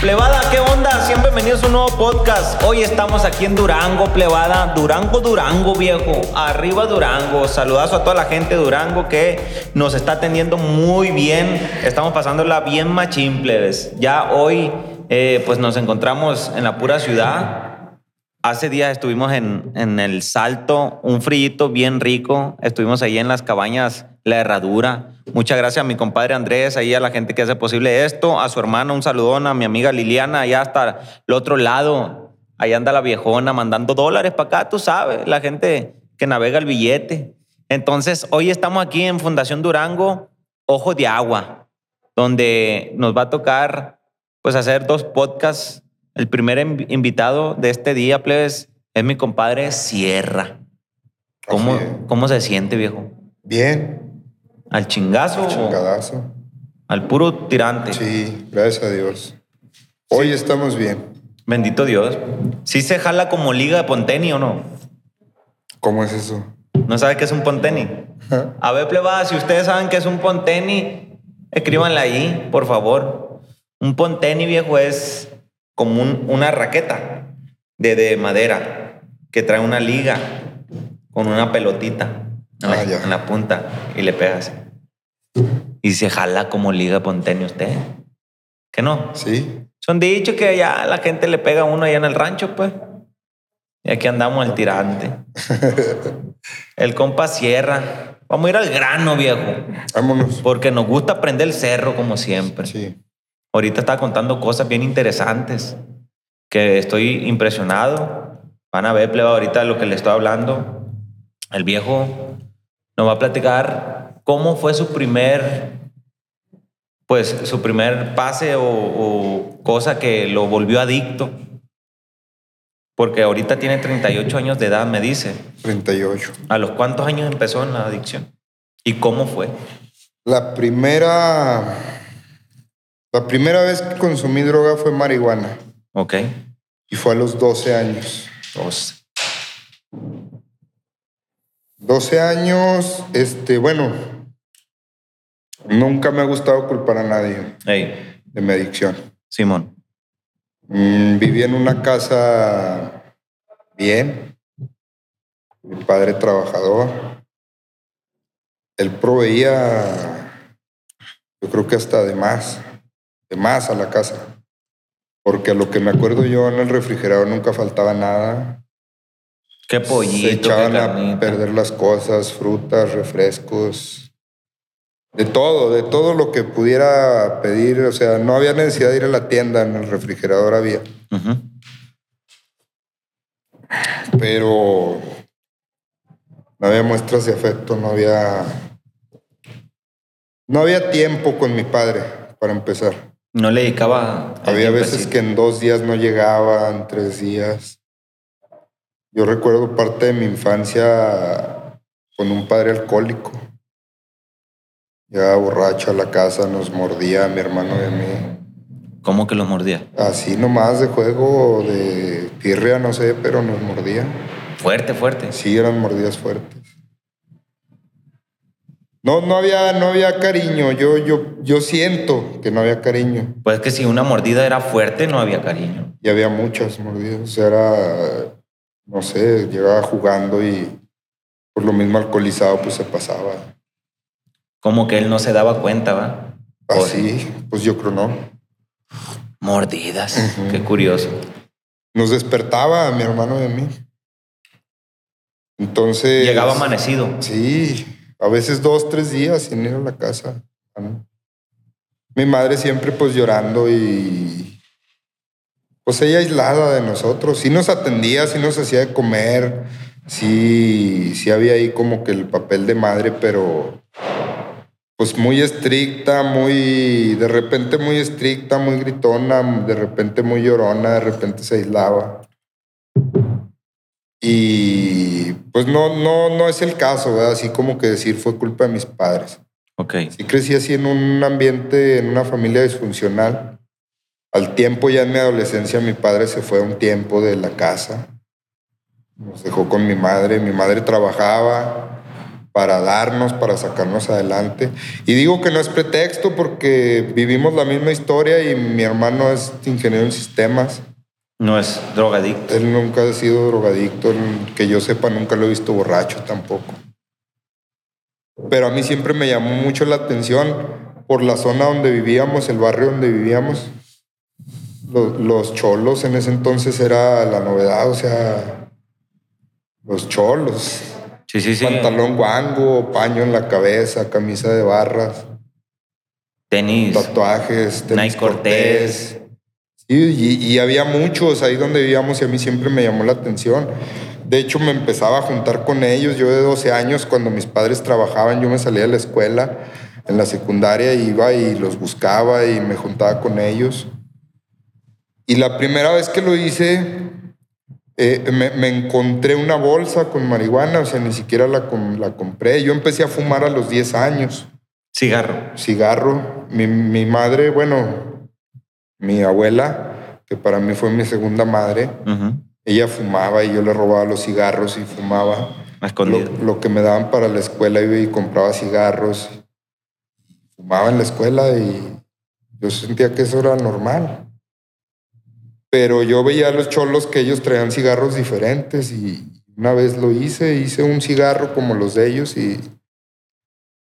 Plebada, ¿qué onda? Siempre bienvenidos a un nuevo podcast. Hoy estamos aquí en Durango, plebada. Durango, Durango, viejo. Arriba Durango. Saludazo a toda la gente de Durango que nos está atendiendo muy bien. Estamos pasándola bien machín, plebes. Ya hoy, eh, pues nos encontramos en la pura ciudad. Hace días estuvimos en, en el Salto, un frillito bien rico. Estuvimos ahí en las cabañas La Herradura. Muchas gracias a mi compadre Andrés, ahí a la gente que hace posible esto, a su hermana un saludón, a mi amiga Liliana, allá hasta el otro lado. Ahí anda la viejona mandando dólares para acá, tú sabes, la gente que navega el billete. Entonces, hoy estamos aquí en Fundación Durango, Ojo de Agua, donde nos va a tocar pues hacer dos podcasts. El primer inv- invitado de este día, plebes, es mi compadre Sierra. ¿Cómo, Así es. ¿Cómo se siente, viejo? Bien, ¿Al chingazo? o chingadazo. ¿Al puro tirante? Sí, gracias a Dios. Hoy estamos bien. Bendito Dios. ¿Sí se jala como liga de Ponteni o no? ¿Cómo es eso? ¿No sabe qué es un Ponteni? A ver, plebada, si ustedes saben qué es un Ponteni, escríbanle ahí, por favor. Un Ponteni, viejo, es como un- una raqueta de, de madera que trae una liga con una pelotita en la, Ah, ya. en la punta y le pegas. Y se jala como liga de Ponteni usted. ¿Qué no? Sí, Son dichos que ya la gente le pega a uno allá en el rancho, pues. Y aquí andamos el tirante. el compa Sierra. Vamos a ir al grano, viejo. vámonos. Porque nos gusta aprender el cerro, como siempre. Sí, Ahorita está contando cosas bien interesantes. Que estoy impresionado. Van a ver, pleba, ahorita lo que le estoy hablando. El viejo nos va a platicar cómo fue su primer pues su primer pase o, o cosa que lo volvió adicto. Porque ahorita tiene 38 años de edad, me dice. 38. ¿A los cuántos años empezó en la adicción? ¿Y cómo fue? La primera. La primera vez que consumí droga fue marihuana. Ok. Y fue a los 12 años. Dos. 12 años, este, bueno. Nunca me ha gustado culpar a nadie Hey, de mi adicción. Simón. Mm, viví en una casa bien. Mi padre trabajador. Él proveía, yo creo que hasta de más, de más a la casa. Porque a lo que me acuerdo yo en el refrigerador nunca faltaba nada. Qué pollito, Se echaban qué a perder las cosas, frutas, refrescos. De todo, de todo lo que pudiera pedir. O sea, no había necesidad de ir a la tienda, en el refrigerador había. Pero no había muestras de afecto, no había no había tiempo con mi padre para empezar. No le dedicaba. Había veces que en dos días no llegaba, en tres días. Yo recuerdo parte de mi infancia con un padre alcohólico. Llegaba borracho a la casa, nos mordía a mi hermano y a mí. ¿Cómo que los mordía? Así nomás de juego, de tirria, no sé, pero nos mordía. Fuerte, fuerte. Sí, eran mordidas fuertes. No, no había, no había cariño. Yo, yo, yo siento que no había cariño. Pues que si una mordida era fuerte, no había cariño. Y había muchas mordidas. O sea, era, no sé, llegaba jugando y por lo mismo alcoholizado, pues se pasaba. Como que él no se daba cuenta, ¿va? O- Así, pues yo creo no. Mordidas. Qué curioso. Nos despertaba a mi hermano y a mí. Entonces. Llegaba amanecido. Sí, a veces dos, tres días sin ir a la casa. Mi madre siempre pues llorando y pues ella aislada de nosotros. Sí nos atendía, sí nos hacía de comer, sí, sí había ahí como que el papel de madre, pero pues muy estricta, muy, de repente muy estricta, muy gritona, de repente muy llorona, de repente se aislaba. Y pues no, no, no es el caso, ¿verdad? Así como que decir fue culpa de mis padres. Ok. Sí crecí así en un ambiente, en una familia disfuncional. Al tiempo, ya en mi adolescencia, mi padre se fue un tiempo de la casa. Nos dejó con mi madre. Mi madre trabajaba, para darnos, para sacarnos adelante. Y digo que no es pretexto porque vivimos la misma historia y mi hermano es ingeniero en sistemas. No es drogadicto. Él nunca ha sido drogadicto, que yo sepa, nunca lo he visto borracho tampoco. Pero a mí siempre me llamó mucho la atención por la zona donde vivíamos, el barrio donde vivíamos. Los, los cholos en ese entonces era la novedad, o sea, los cholos. Sí, sí, sí. Pantalón guango, paño en la cabeza, camisa de barras, Tenis. tatuajes, tenis Nike Cortés. Sí, y, y había muchos ahí donde vivíamos y a mí siempre me llamó la atención. De hecho, me empezaba a juntar con ellos. Yo de 12 años, cuando mis padres trabajaban, yo me salía de la escuela, en la secundaria, iba y los buscaba y me juntaba con ellos. Y la primera vez que lo hice, eh, me, me encontré una bolsa con marihuana, o sea, ni siquiera la, la compré. Yo empecé a fumar a los 10 años Cigarro. cigarro. Mi, mi madre, bueno, mi abuela, que para mí fue mi segunda madre, ella fumaba y yo le robaba los cigarros y fumaba. Lo, que me daban para la escuela iba y compraba cigarros. Fumaba en la escuela y yo sentía que eso era normal. Pero yo veía a los cholos que ellos traían cigarros diferentes y una vez lo hice, hice un cigarro como los de ellos y,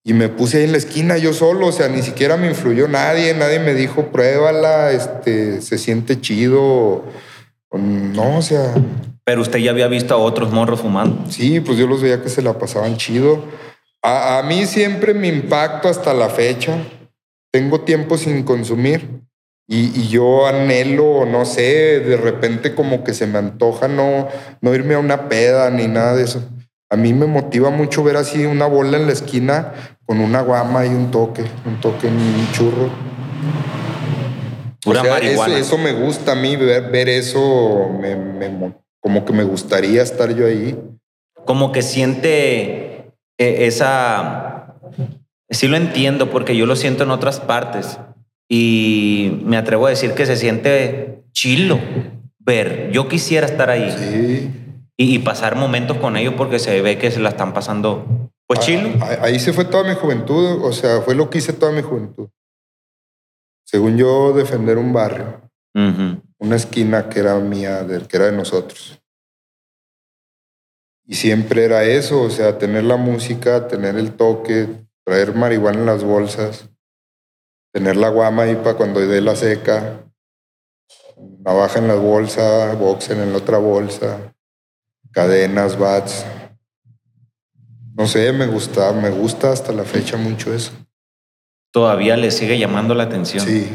y me puse ahí en la esquina yo solo, o sea, ni siquiera me influyó nadie, nadie me dijo pruébala, este, se siente chido. No, o sea, Pero usted ya había visto a otros morros fumando. Sí, pues yo los veía que se la pasaban chido. A, a mí siempre me impacto hasta la fecha. Tengo tiempo sin consumir y, y yo anhelo, no sé, de repente como que se me antoja no, no irme a una peda ni nada de eso. A mí me motiva mucho ver así una bola en la esquina con una guama y un toque, un toque, un churro. Pura O sea, eso, marihuana. eso me gusta a mí, ver, ver eso, me- me mo- como que me gustaría estar yo ahí. Como que siente eh, esa... Sí lo entiendo porque yo lo siento en otras partes. Y me atrevo a decir que se siente chilo ver. Yo quisiera estar ahí Sí. y, y pasar momentos con ellos porque se ve que se la están pasando pues chilo. Ah, Ahí se fue toda mi juventud, o sea, fue lo que hice toda mi juventud. Según yo, defender un barrio, una esquina que era mía, que era de nosotros. Y siempre era eso, o sea, tener la música, tener el toque, traer marihuana en las bolsas, tener la guama ahí para cuando dé la seca, navaja en la bolsa, boxer en la otra bolsa, cadenas, bats. No sé, me gusta, me gusta hasta la fecha mucho eso. Todavía le sigue llamando la atención. Sí,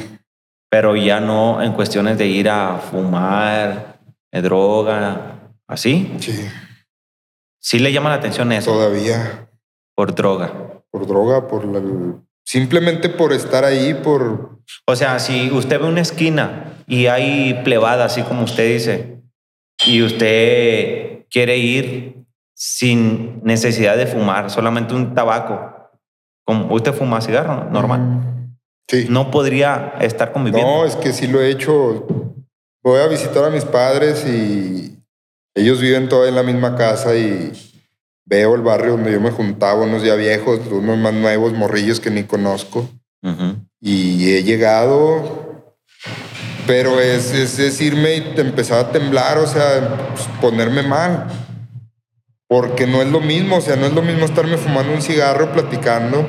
Pero ya no en cuestiones de ir a fumar, de droga, así. sí, Sí le llama la atención eso todavía. por droga. Por droga, por la, simplemente por estar ahí, por... O sea, si usted ve una esquina y hay plebada, así como usted dice, y usted quiere ir sin necesidad de fumar, solamente un tabaco, como usted fuma cigarro, normal, Mm, Sí. no podría estar conviviendo. No, es que sí lo he hecho. Voy a visitar a mis padres y ellos viven todavía en la misma casa y veo el barrio donde yo me juntaba, unos ya viejos, unos más nuevos, morrillos que ni conozco. Ujú. Y he llegado, pero es, es, es irme y empezar a temblar, o sea, pues, ponerme mal. Porque no es lo mismo, o sea, no es lo mismo estarme fumando un cigarro, platicando.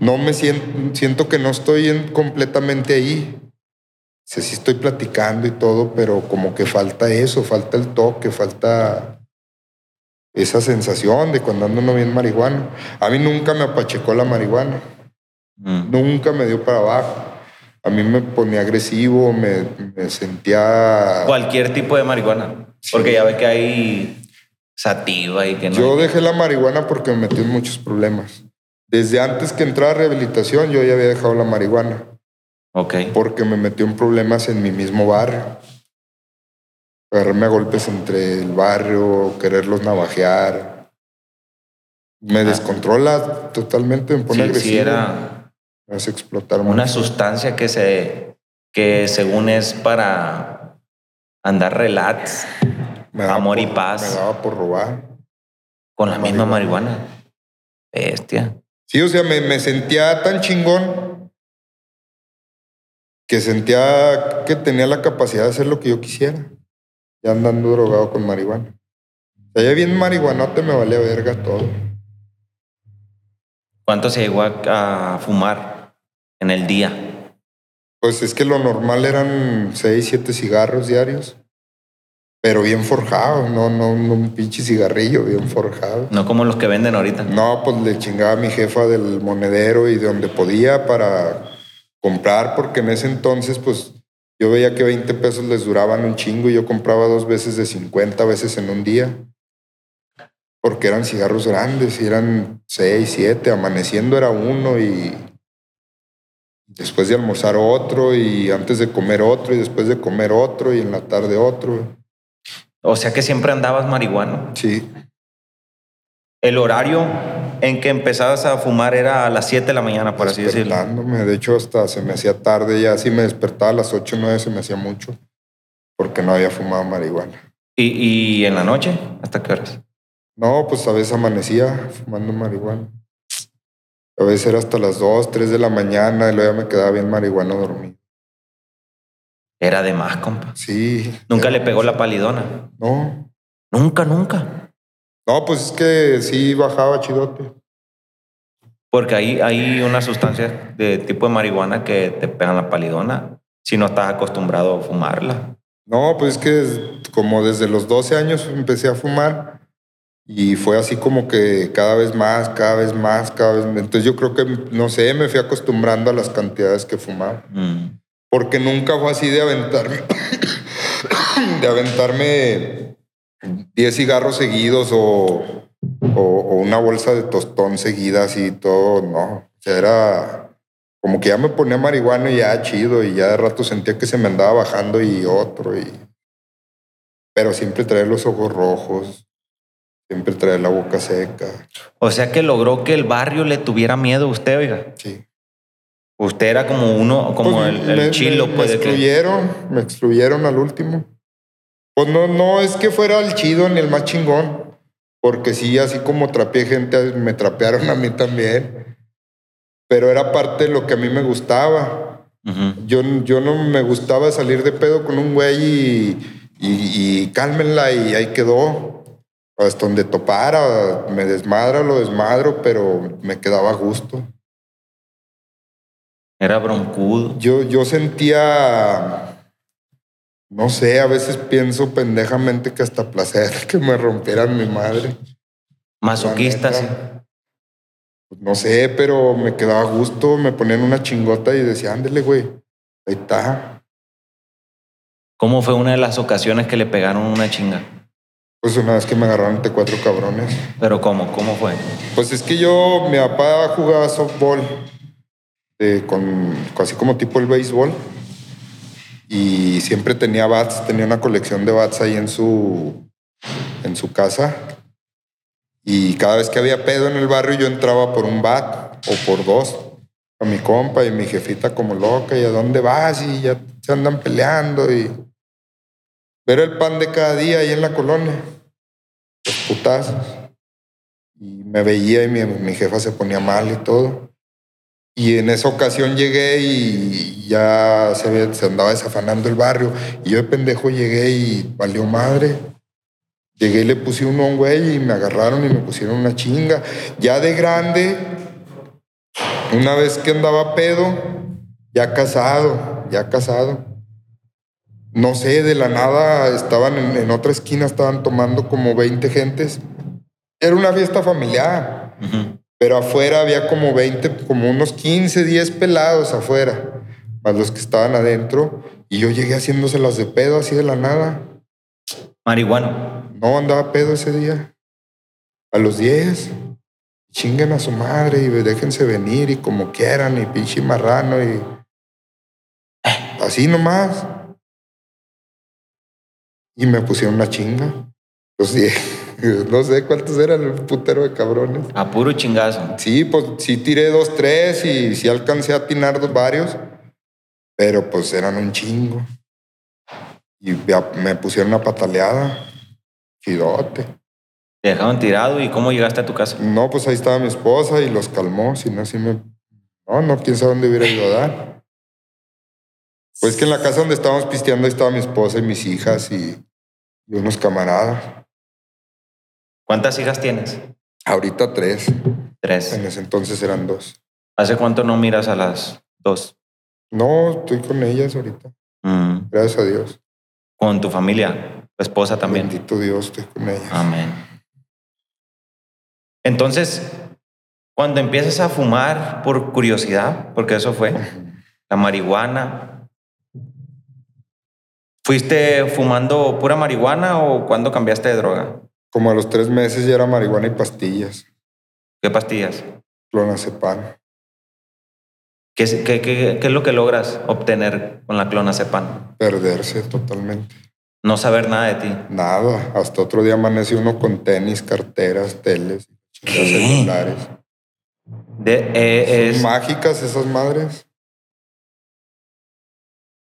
No me siento, siento que no estoy en- completamente ahí. O sea, sí estoy platicando y todo, pero como que falta eso, falta el toque, falta esa sensación de cuando ando uno bien marihuana. A mí nunca me apachecó la marihuana Mm. nunca me dio para abajo. A mí me ponía agresivo, me, me sentía... Cualquier tipo de marihuana. Porque ya ve que hay sativa y que no. Yo dejé la marihuana porque me metí en muchos problemas. Desde antes que entrara a rehabilitación, yo ya había dejado la marihuana Ok. porque me metió en problemas en mi mismo barrio. Agarrarme a golpes entre el barrio, quererlos navajear. Me Ah. descontrola totalmente, me pone Sí, agresivo. sí, era Me hace explotar una mucho. sustancia que se que según es para andar relax Amor y paz. Me daba por robar. con la misma marihuana. Bestia. Sí, o sea, me, me sentía tan chingón que sentía que tenía la capacidad de hacer lo que yo quisiera. Ya andando drogado con marihuana. O sea, ya bien marihuanote me valía verga todo. ¿Cuánto se llegó a, a fumar en el día? Pues es que lo normal eran seis, siete cigarros diarios. Pero bien forjado, no, no, no un pinche cigarrillo, bien forjado. No como los que venden ahorita. No, pues le chingaba a mi jefa del monedero y de donde podía para comprar, porque en ese entonces, pues yo veía que 20 pesos les duraban un chingo y yo compraba dos veces de 50 veces en un día. Porque eran cigarros grandes y eran seis, siete, amaneciendo era uno y después de almorzar otro y antes de comer otro y después de comer otro y en la tarde otro. O sea que siempre andabas marihuano. Sí. El horario en que empezabas a fumar era a las 7 de la mañana, por así decirlo. De hecho, hasta se me hacía tarde. Ya si me despertaba a las 8 o 9 se me hacía mucho. Porque no había fumado marihuana. ¿Y, ¿Y en la noche? ¿Hasta qué horas? No, pues a veces amanecía fumando marihuana. A veces era hasta las 2, 3 de la mañana y luego ya me quedaba bien marihuana dormido. Era de más, compa. Sí. Nunca le pegó la palidona. No. Nunca, nunca. No, pues es que sí bajaba chidote. Porque hay, hay una sustancia de tipo de marihuana que te pegan la palidona si no estás acostumbrado a fumarla. No, pues es que como desde los 12 años empecé a fumar y fue así como que cada vez más, cada vez más, cada vez más. Entonces yo creo que, no sé, me fui acostumbrando a las cantidades que fumaba. Mm. Porque nunca fue así de aventarme, de aventarme 10 cigarros seguidos o, o, o una bolsa de tostón seguida así todo, no. O sea, era como que ya me ponía marihuana y ya chido y ya de rato sentía que se me andaba bajando y otro y... Pero siempre traer los ojos rojos, siempre traer la boca seca, O sea que logró que el barrio le tuviera miedo a usted, oiga. sí. Usted era como uno, como Pues, el, el me- chilo, pues. me que- excluyeron, me excluyeron al último. Pues no, no es que fuera el chido ni el más chingón, porque sí, así como trapeé gente, me trapearon a mí también. Pero era parte de lo que a mí me gustaba. Yo, yo no me gustaba salir de pedo con un güey y, y, y cálmenla y ahí quedó. Hasta donde topara, me desmadra, lo desmadro, pero me quedaba a gusto. Era broncudo. Yo, yo sentía, no sé, a veces pienso pendejamente que hasta placer que me rompieran mi madre. Masoquista, sí. Pues no sé, pero me quedaba a gusto, me ponían una chingota y decía, ándele, güey, ahí está. ¿Cómo fue una de las ocasiones que le pegaron una chinga? Pues una vez que me agarraron entre cuatro cabrones. Pero ¿cómo? ¿Cómo fue? Pues es que yo, mi papá jugaba softball, eh, con, así como tipo el béisbol, y siempre tenía bats, tenía una colección de bats ahí en su, en su casa. Y cada vez que había pedo en el barrio, yo entraba por un bat o por dos a mi compa y mi jefita como loca, ¿y a dónde vas? Y ya se andan peleando y... Pero el pan de cada día ahí en la colonia, los putazos y me veía y mi, mi jefa se ponía mal y todo. Y en esa ocasión llegué y ya se, se andaba desafanando el barrio. Y yo de pendejo llegué y valió madre. Llegué y le puse un güey y me agarraron y me pusieron una chinga. Ya de grande, una vez que andaba pedo, ya casado, ya casado. No sé, de la nada estaban en, otra esquina, estaban tomando como 20 gentes. Era una fiesta familiar. Pero afuera había como 20, como unos 15, 10 pelados afuera, más los que estaban adentro. Y yo llegué haciéndoselas de pedo así de la nada. Marihuano. No andaba pedo ese día. A los 10. Chinguen a su madre y déjense venir y como quieran y pinche marrano y... Así nomás. Y me pusieron una chinga. Los 10. No sé cuántos eran el putero de cabrones. A puro chingazo. Sí, pues sí tiré dos, tres y sí alcancé a atinar dos varios, pero pues eran un chingo. Y me pusieron una pataleada, chidote. Te dejaron tirado y cómo llegaste a tu casa. No, pues ahí estaba mi esposa y los calmó, si no, así me... No, no, quién sabe dónde hubiera ido a dar. Pues que en la casa donde estábamos pisteando ahí estaba mi esposa y mis hijas y, y unos camaradas. ¿Cuántas hijas tienes? Ahorita tres. Tres. En ese entonces eran dos. ¿Hace cuánto no miras a las dos? No, estoy con ellas ahorita. Mm. Gracias a Dios. Con tu familia, tu esposa también. Bendito Dios, estoy con ellas. Amén. Entonces, cuando empiezas a fumar por curiosidad, porque eso fue, la marihuana, ¿fuiste fumando pura marihuana o cuando cambiaste de droga? Como a los tres meses ya era marihuana y pastillas. ¿Qué pastillas? Clonazepam. ¿Qué, es- qué- qué- qué es lo que logras obtener con la clonazepam? Perderse totalmente. No saber nada de ti. Nada. Hasta otro día amanece uno con tenis, carteras, teles, celulares. De- eh, Son es- mágicas esas madres.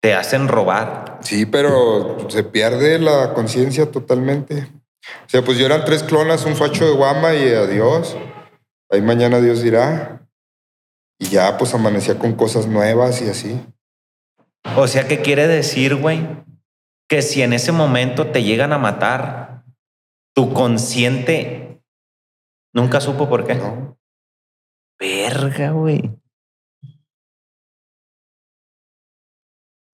te hacen robar. Sí, pero se pierde la conciencia totalmente. O sea, pues yo eran tres clonas, un facho de guama y adiós. Ahí mañana Dios dirá. Y ya pues amanecía con cosas nuevas y así. O sea, ¿qué quiere decir, güey? Que si en ese momento te llegan a matar, tu consciente nunca supo por qué. ¿no? Verga, güey.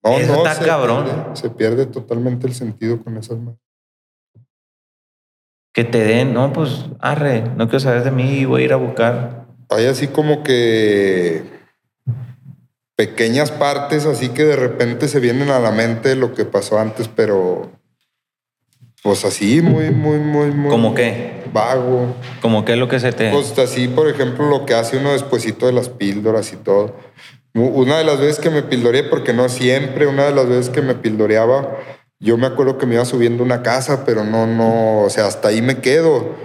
No, Eso no, está se cabrón. pierde, se pierde totalmente el sentido con esas madres. Que te den, no, pues, arre, no quiero saber de mí, voy a ir a buscar. Hay así como que pequeñas partes así que de repente se vienen a la mente lo que pasó antes, pero pues así, muy, muy, muy, muy ¿Cómo qué? vago. Como que es lo que se te... Pues así, por ejemplo, lo que hace uno despuesito de las píldoras y todo. Una de las veces que me pildoreé, porque no siempre, una de las veces que me pildoreaba, yo me acuerdo que me iba subiendo una casa, pero no, no, o sea, hasta ahí me quedo.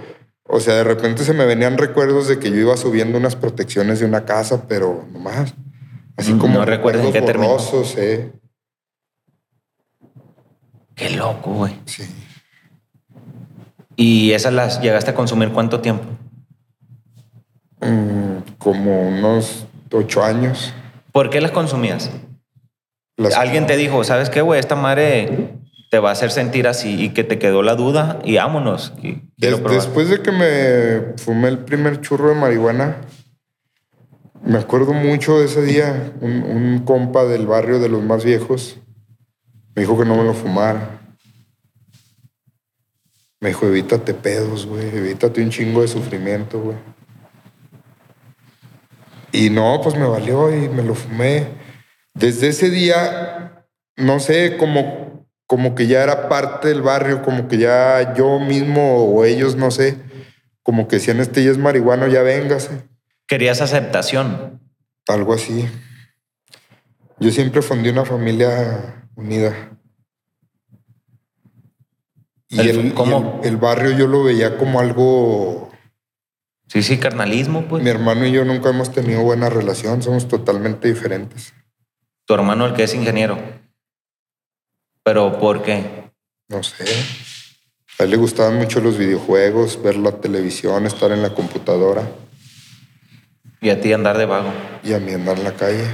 O sea, de repente se me venían recuerdos de que yo iba subiendo unas protecciones de una casa, pero nomás. Así No como recuerdas en qué terminó. eh. Qué loco, güey. Sí. ¿Y esas las llegaste a consumir cuánto tiempo? Mm, como unos ocho años. ¿Por qué las consumías? Las- Alguien te dijo, ¿sabes qué, güey? Esta madre te va a hacer sentir así y que te quedó la duda y vámonos. y Des- después de que me fumé el primer churro de marihuana, me acuerdo mucho de ese día. Un, un compa del barrio de los más viejos me dijo que no me lo fumara. Me dijo, evítate pedos, güey. Evítate un chingo de sufrimiento, güey. Y no, pues me valió y me lo fumé. Desde ese día, no sé, como, como que ya era parte del barrio, como que ya yo mismo o ellos, no sé, como que decían, este ya es marihuano, ya véngase. Querías aceptación. Algo así. Yo siempre fundí una familia unida. Y El- el, y ¿cómo? el- el barrio yo lo veía como algo... Sí, sí, carnalismo, pues. Mi hermano y yo nunca hemos tenido buena relación, somos totalmente diferentes. Tu hermano, el que es ingeniero. ¿Pero por qué? No sé. A él le gustaban mucho los videojuegos, ver la televisión, estar en la computadora Y a ti andar de vago. y a mí andar en la calle.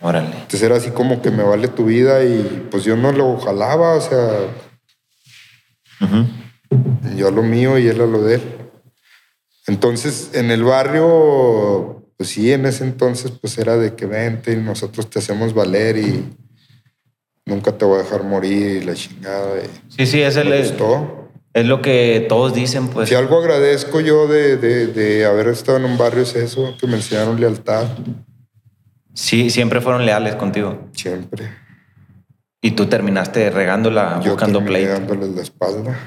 Órale. Entonces era así como que me vale tu vida y pues yo no lo jalaba, o sea, yo a lo mío y él a lo de él. Entonces en el barrio, pues sí, en ese entonces pues era de que vente y nosotros te hacemos valer y nunca te voy a dejar morir y la chingada. y Sí, sí, es, el, me es, gustó. lo que todos dicen, pues. Si algo agradezco yo de, de, de haber estado en un barrio es eso, que me enseñaron lealtad Sí, siempre fueron leales contigo. siempre. Y tú terminaste regándola, Yo buscando pleito. dándoles la espalda.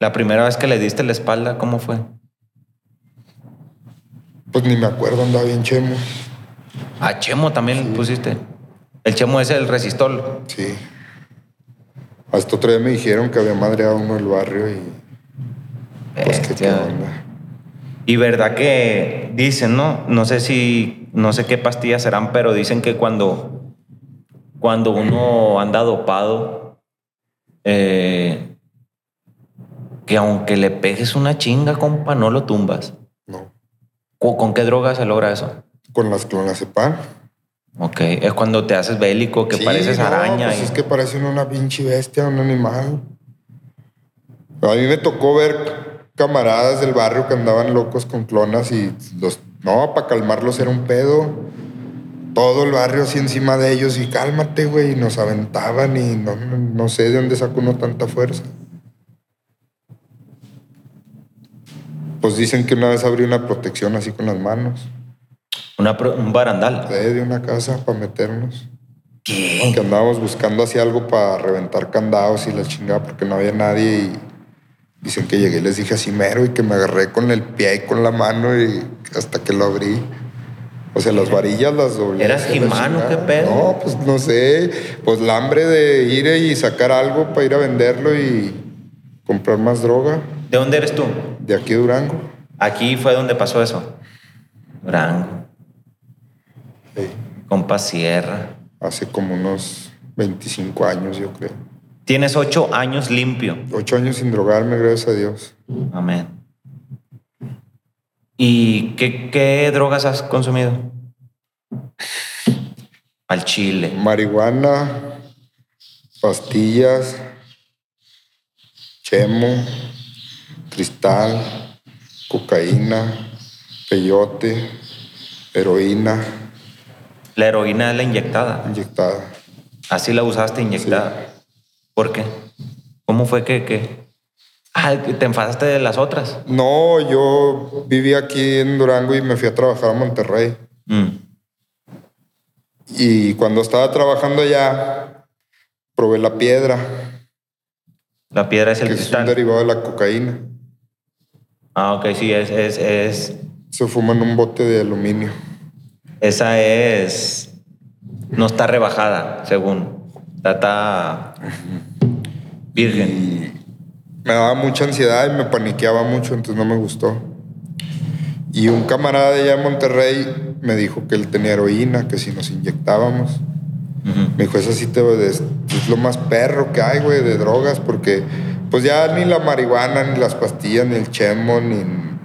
La primera vez que le diste la espalda, ¿cómo fue? Pues ni me acuerdo, andaba bien chemo. A Chemo también pusiste. El Chemo es el resistol. Sí. Hasta otro día me dijeron que había madreado uno del barrio y pues que qué onda. Y verdad que dicen, ¿no? No sé si, no sé qué pastillas serán, pero dicen que cuando, cuando uno anda dopado, eh, que aunque le pegues una chinga, compa, no lo tumbas. No. ¿Con, con qué droga se logra eso? Con las clonazepam. Ok, es cuando te haces bélico, que Sí, pareces no, araña. pues y- Es que parecen una pinche bestia, un animal. A mí me tocó ver camaradas del barrio que andaban locos con clonas y los. No, para calmarlos era un pedo. Todo el barrio así encima de ellos y cálmate, güey. Y nos aventaban y no, no, sé de dónde sacó uno tanta fuerza. Pues dicen que una vez abrió una protección así con las manos. Una pro- un barandal. De una casa para meternos. ¿Qué? que andábamos buscando así algo para reventar candados y la chingada porque no había nadie y dicen que llegué y les dije así mero y que me agarré con el pie y con la mano y hasta que lo abrí. O sea, las varillas las doblé. ¿Eras así a la He-Man o qué pedo? No, pues no sé. Pues la hambre de ir y sacar algo para ir a venderlo y comprar más droga ¿De dónde eres tú? de aquí Durango. Aquí fue donde pasó eso. Durango. Sí. Compa Sierra. Hace como unos 25 años, yo creo. Tienes ocho años limpio. Ocho años sin drogarme, gracias a Dios. Amén. ¿Y qué, qué drogas has consumido? Al chile. marihuana, pastillas, chemo, cristal, cocaína, peyote, heroína La heroína es la inyectada. inyectada. Así la usaste inyectada. ¿Por qué? ¿Cómo fue que, que... Ah, te enfadaste de las otras. No, yo viví aquí en Durango y me fui a trabajar a Monterrey. Mm. Y cuando estaba trabajando allá, probé la piedra, La piedra es el que es un cristal. derivado de la cocaína. Ah, ok, sí, es, es, es... Se fuma en un bote de aluminio. Esa es... No está rebajada, según. Está, virgen. Y me daba mucha ansiedad y me paniqueaba mucho, entonces no me gustó. Y un camarada de allá en Monterrey me dijo que él tenía heroína, que si nos inyectábamos. Ujú. Me dijo, eso sí te es, es lo más perro que hay, güey, de drogas, porque pues ya ni la marihuana, ni las pastillas, ni el chemo, ni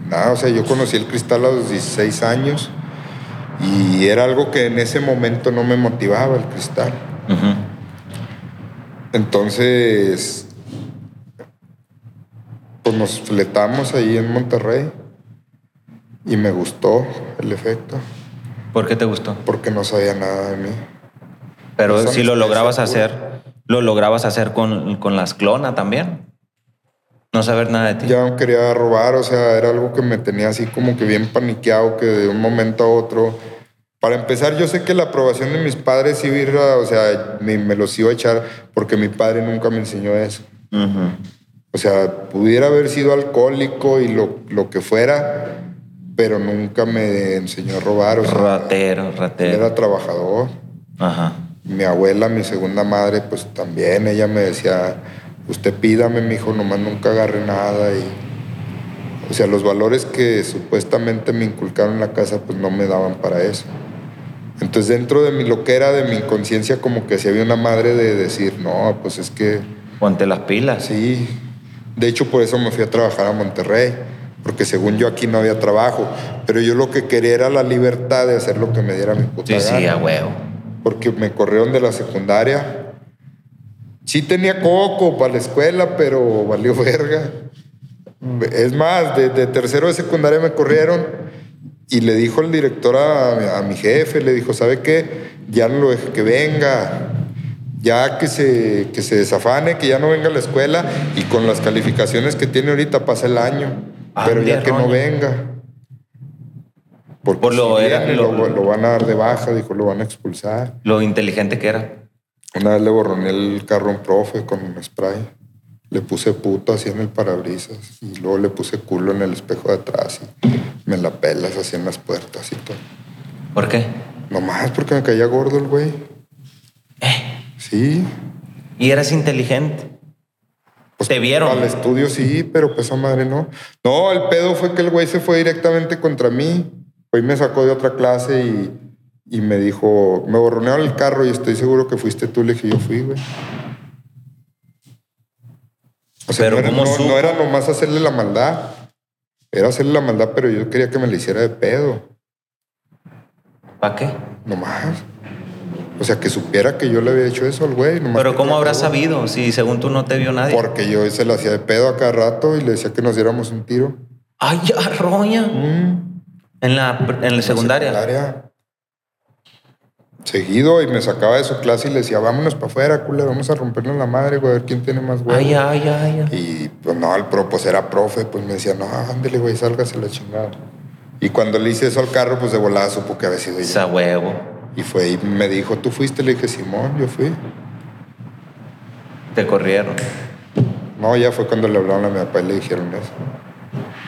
nada. O sea, yo conocí el cristal a los 16 años y era algo que en ese momento no me motivaba el cristal. Entonces, pues nos fletamos ahí en Monterrey y me gustó el efecto ¿Por qué te gustó? porque no sabía nada de mí. Pero si lo lograbas hacer, lo lograbas hacer con, con las clonas también. No saber nada de ti. Ya no quería robar, o sea, era algo que me tenía así como que bien paniqueado, que de un momento a otro. Para empezar, yo sé que la aprobación de mis padres iba a ir, a- o sea, me, me los iba a echar porque mi padre nunca me enseñó eso. O sea, pudiera haber sido alcohólico y lo, lo que fuera, pero nunca me enseñó a robar. O sea, Ratero, ratero. era trabajador. Ajá. Mi abuela, mi segunda madre, pues también ella me decía, usted pídame, mi hijo, nomás nunca agarre nada. Y, o sea, los valores que supuestamente me inculcaron en la casa, pues no me daban para eso. Entonces, dentro de mi loquera, de mi inconsciencia, como que si había una madre de decir, no, pues es que Ponte las pilas. Sí, de hecho por eso me fui a trabajar a Monterrey, porque según yo aquí no había trabajo, pero yo lo que quería era la libertad de hacer lo que me diera mi puta Sí, sí, a huevo. porque me corrieron de la secundaria. Sí tenía coco para la escuela, pero valió verga. Es más, de, de tercero de secundaria me corrieron y le dijo el director a, a mi jefe, le dijo, ¿sabe qué? Ya no lo deje que venga, ya que se, que se desafane, que ya no venga a la escuela y con las calificaciones que tiene ahorita pasa el año, Ah, pero ya que no venga. Porque Por lo si era- viene, lo- lo, lo van a dar de baja, dijo, lo van a expulsar. Lo inteligente que era. Una vez le borroné el carro a un profe con un spray. Le puse puto así en el parabrisas y luego le puse culo en el espejo de atrás y me la pelas así en las puertas y todo. ¿Por qué? Nomás porque me caía gordo el güey. Eh. Sí. Y eras inteligente. Pues, Te vieron. Al estudio sí, pero pues esa madre no. No, el pedo fue que el güey se fue directamente contra mí. Hoy me sacó de otra clase y, y me dijo, me borronearon el carro y estoy seguro que fuiste tú. Le dije, yo fui, güey. O sea, Pero no, era, ¿cómo no- supo? no era nomás hacerle la maldad. Era hacerle la maldad, pero yo quería que me la hiciera de pedo. ¿Para qué? Nomás. O sea, que supiera que yo le había hecho eso al güey. nomás Pero ¿cómo acabo. sabido si según tú no te vio nadie? Porque yo se la hacía de pedo a cada rato y le decía que nos diéramos un tiro. Ay, ya, roña. Mm, En la, en la secundaria. secundaria. Seguido y me sacaba de su clase y le decía, vámonos para afuera, culero, vamos a rompernos la madre, güey, a ver quién tiene más güey. Ay, ay, ay, ay. Y pues no, el pro, pues era profe, pues me decía, no, ándale, güey, sálgase la chingada. Y cuando le hice eso al carro, pues de volada supo que había sido yo. Esa huevo. Y fue y me dijo, ¿tú fuiste? Le dije, Simón, yo fui. Te corrieron. No, ya fue cuando le hablaron a mi papá y le dijeron eso.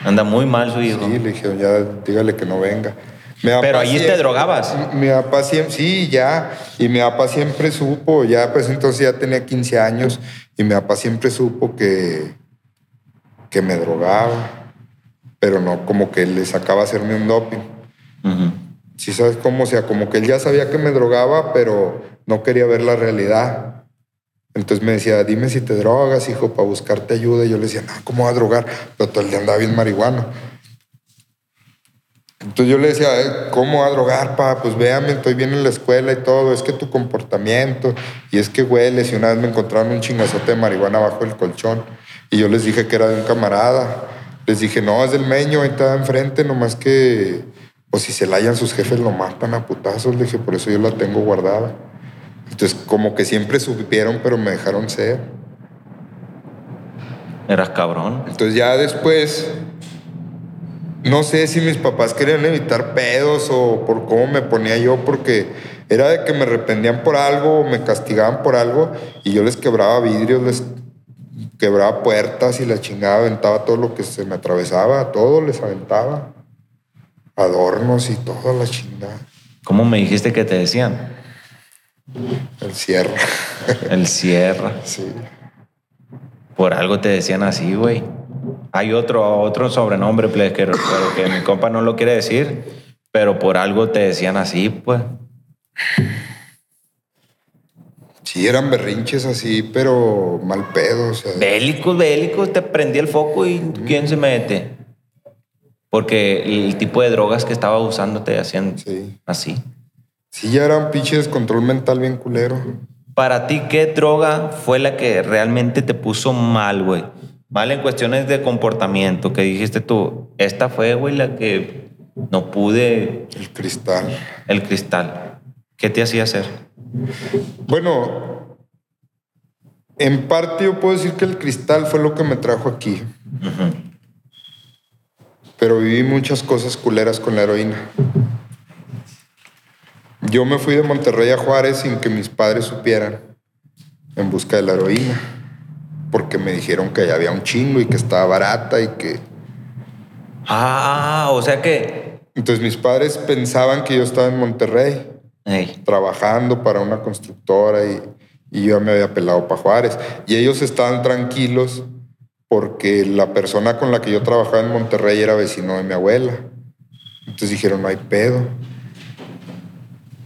Anda muy mal su hijo. Sí, le dijeron, ya dígale que no venga. Pero allí te drogabas. Mi papá siempre, sí, ya. Y mi papá siempre supo, ya pues entonces ya tenía 15 años y mi papá siempre supo que, que me drogaba, pero no como que le sacaba a hacerme un doping. Ujú. Sí, sabes cómo, o sea, como que él ya sabía que me drogaba, pero no quería ver la realidad. Entonces me decía, dime si te drogas, hijo, para buscarte ayuda. Y yo le decía, no, ¿cómo va a drogar? Pero todo el día andaba bien marihuano. Entonces yo le decía, "Eh, ¿cómo a drogar, pa? Pues véame, estoy bien en la escuela y todo. Es que tu comportamiento, y es que hueles. Y una vez me encontraron un chingazote de marihuana abajo del colchón. Y yo les dije que era de un camarada. Les dije, no, es del meño, ahí está enfrente, nomás que, pues si se la hallan sus jefes lo matan a putazos. Le dije, por eso yo la tengo guardada. Entonces, como que siempre supieron, pero me dejaron ser. Eras cabrón. Entonces ya después, no sé si mis papás querían evitar pedos o por cómo me ponía yo, porque era de que me arrependían por algo o me castigaban por algo y yo les quebraba vidrios, les quebraba puertas y la chingada aventaba todo lo que se me atravesaba, todo les aventaba. Adornos y toda la chingada. ¿Cómo me dijiste que te decían? El cierre. El cierra. sí. Por algo te decían así, güey. Hay otro, otro sobrenombre, plebes, que, pero que mi compa no lo quiere decir, pero por algo te decían así, pues. Sí, eran berrinches así, pero mal pedo. O sea, Bélicos, bélicos, te prendí el foco y ¿quién se mete? Porque el tipo de drogas que estaba usando te hacían sí. así. Sí, ya era un pinche descontrol mental bien culero. Para ti, ¿qué droga fue la que realmente te puso mal, güey? Mal en cuestiones de comportamiento, que dijiste tú, esta fue, güey, la que no pude, El cristal. el cristal. ¿Qué te hacía hacer? Bueno, en parte yo puedo decir que el cristal fue lo que me trajo aquí. Pero viví muchas cosas culeras con la heroína. Yo me fui de Monterrey a Juárez sin que mis padres supieran en busca de la heroína. Porque me dijeron que allá había un chingo y que estaba barata y que... Ah, o sea que... Entonces mis padres pensaban que yo estaba en Monterrey. Ey, trabajando para una constructora y, y yo ya me había pelado para Juárez. Y ellos estaban tranquilos porque la persona con la que yo trabajaba en Monterrey era vecino de mi abuela. Entonces dijeron, no hay pedo.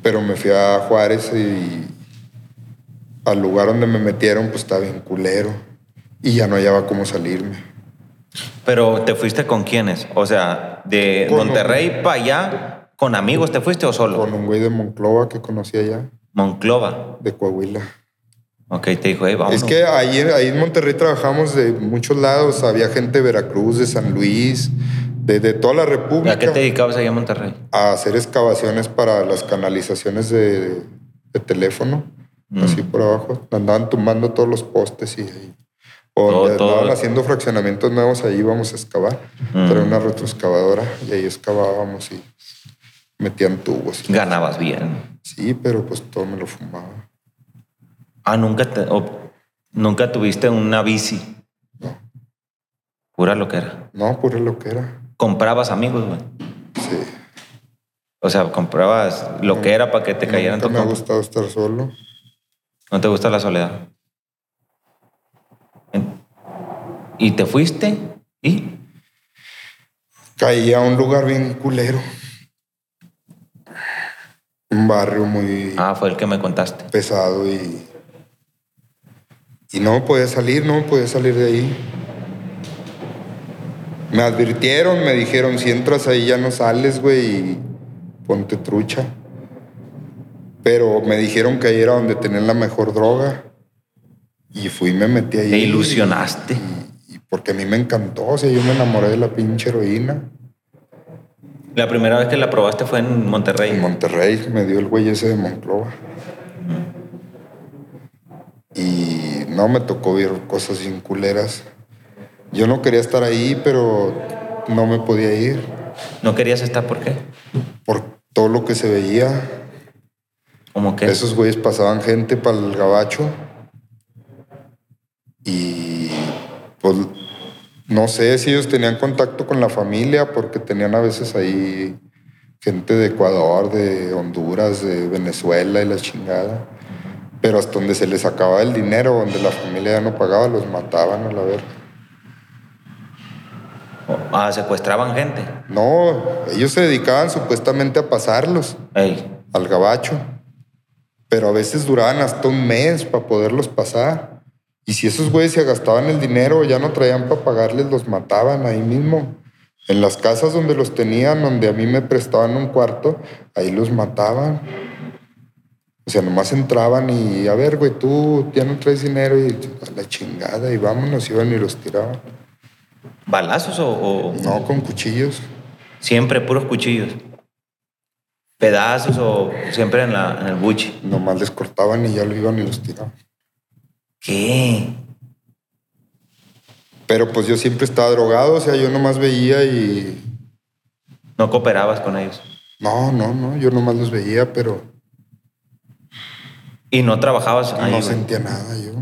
Pero me fui a Juárez y al lugar donde me metieron pues estaba bien culero y ya no hallaba cómo salirme. pero ¿te fuiste con quiénes? O sea, de Con- Monterrey para allá, ¿con amigos te fuiste o solo? Con un güey de Monclova que conocí allá, Monclova. de Coahuila. Ok, te dijo, hey, vamos. Es que ahí, ahí en Monterrey trabajamos de muchos lados. Había gente de Veracruz, de San Luis, de, de toda la República. ¿A qué te dedicabas allá en Monterrey? A hacer excavaciones para las canalizaciones de, de teléfono. Mm. Así por abajo. Andaban tumbando todos los postes y ahí. O Todo- donde todo. andaban haciendo fraccionamientos nuevos, ahí íbamos a excavar. Mm. Era una retroexcavadora y ahí excavábamos y metían tubos. Ganabas bien. Sí, pero pues todo me lo fumaba. Ah, nunca te, nunca tuviste una bici. No, Pura lo que era. no, pura lo que era. Comprabas amigos, güey. Sí. O sea, comprabas lo que era para que te cayeran Nunca me ha gustado estar solo. No te gusta la soledad. En- Y te fuiste y Caí a un lugar bien culero. Un barrio muy ah, fue el que me contaste. pesado y Y no podía salir, no me podía salir de ahí. Me advirtieron, me dijeron, si entras ahí ya no sales, güey, y ponte trucha. Pero me dijeron que ahí era donde tenían la mejor droga. Y fui y me metí ahí. Te ilusionaste. Y porque a mí me encantó, o sea, yo me enamoré de la pinche heroína. La primera vez que la probaste fue en Monterrey. En Monterrey me dio el güey ese de Monclova. Y no me tocó ver cosas bien culeras. Yo no quería estar ahí, pero no me podía ir ¿No querías estar por qué? por todo lo que se veía. ¿Cómo que? Esos güeyes pasaban gente para el gabacho. Y pues no sé si ellos tenían contacto con la familia, porque tenían a veces ahí gente de Ecuador, de Honduras, de Venezuela y la chingada. Pero hasta donde se les acababa el dinero, donde la familia ya no pagaba, los mataban a la verga. Ah, secuestraban gente. No, ellos se dedicaban supuestamente a pasarlos Ey. al gabacho. Pero a veces duraban hasta un mes para poderlos pasar. Y si esos güeyes se gastaban el dinero, ya no traían para pagarles, los mataban ahí mismo. En las casas donde los tenían, donde a mí me prestaban un cuarto, ahí los mataban. O sea, nomás entraban y, a ver, güey, tú ya no traes dinero y a la chingada y vámonos, iban y los tiraban. ¿Balazos o, o No, con cuchillos. siempre puros cuchillos? ¿Pedazos o siempre en, la, en el buche? Nomás les cortaban y ya lo iban y los tiraban. ¿Qué? Pero pues yo siempre estaba drogado, o sea, yo nomás veía y... ¿No cooperabas con ellos? No, no, no, yo nomás los veía, pero ¿Y no trabajabas ahí? no sentía nada yo.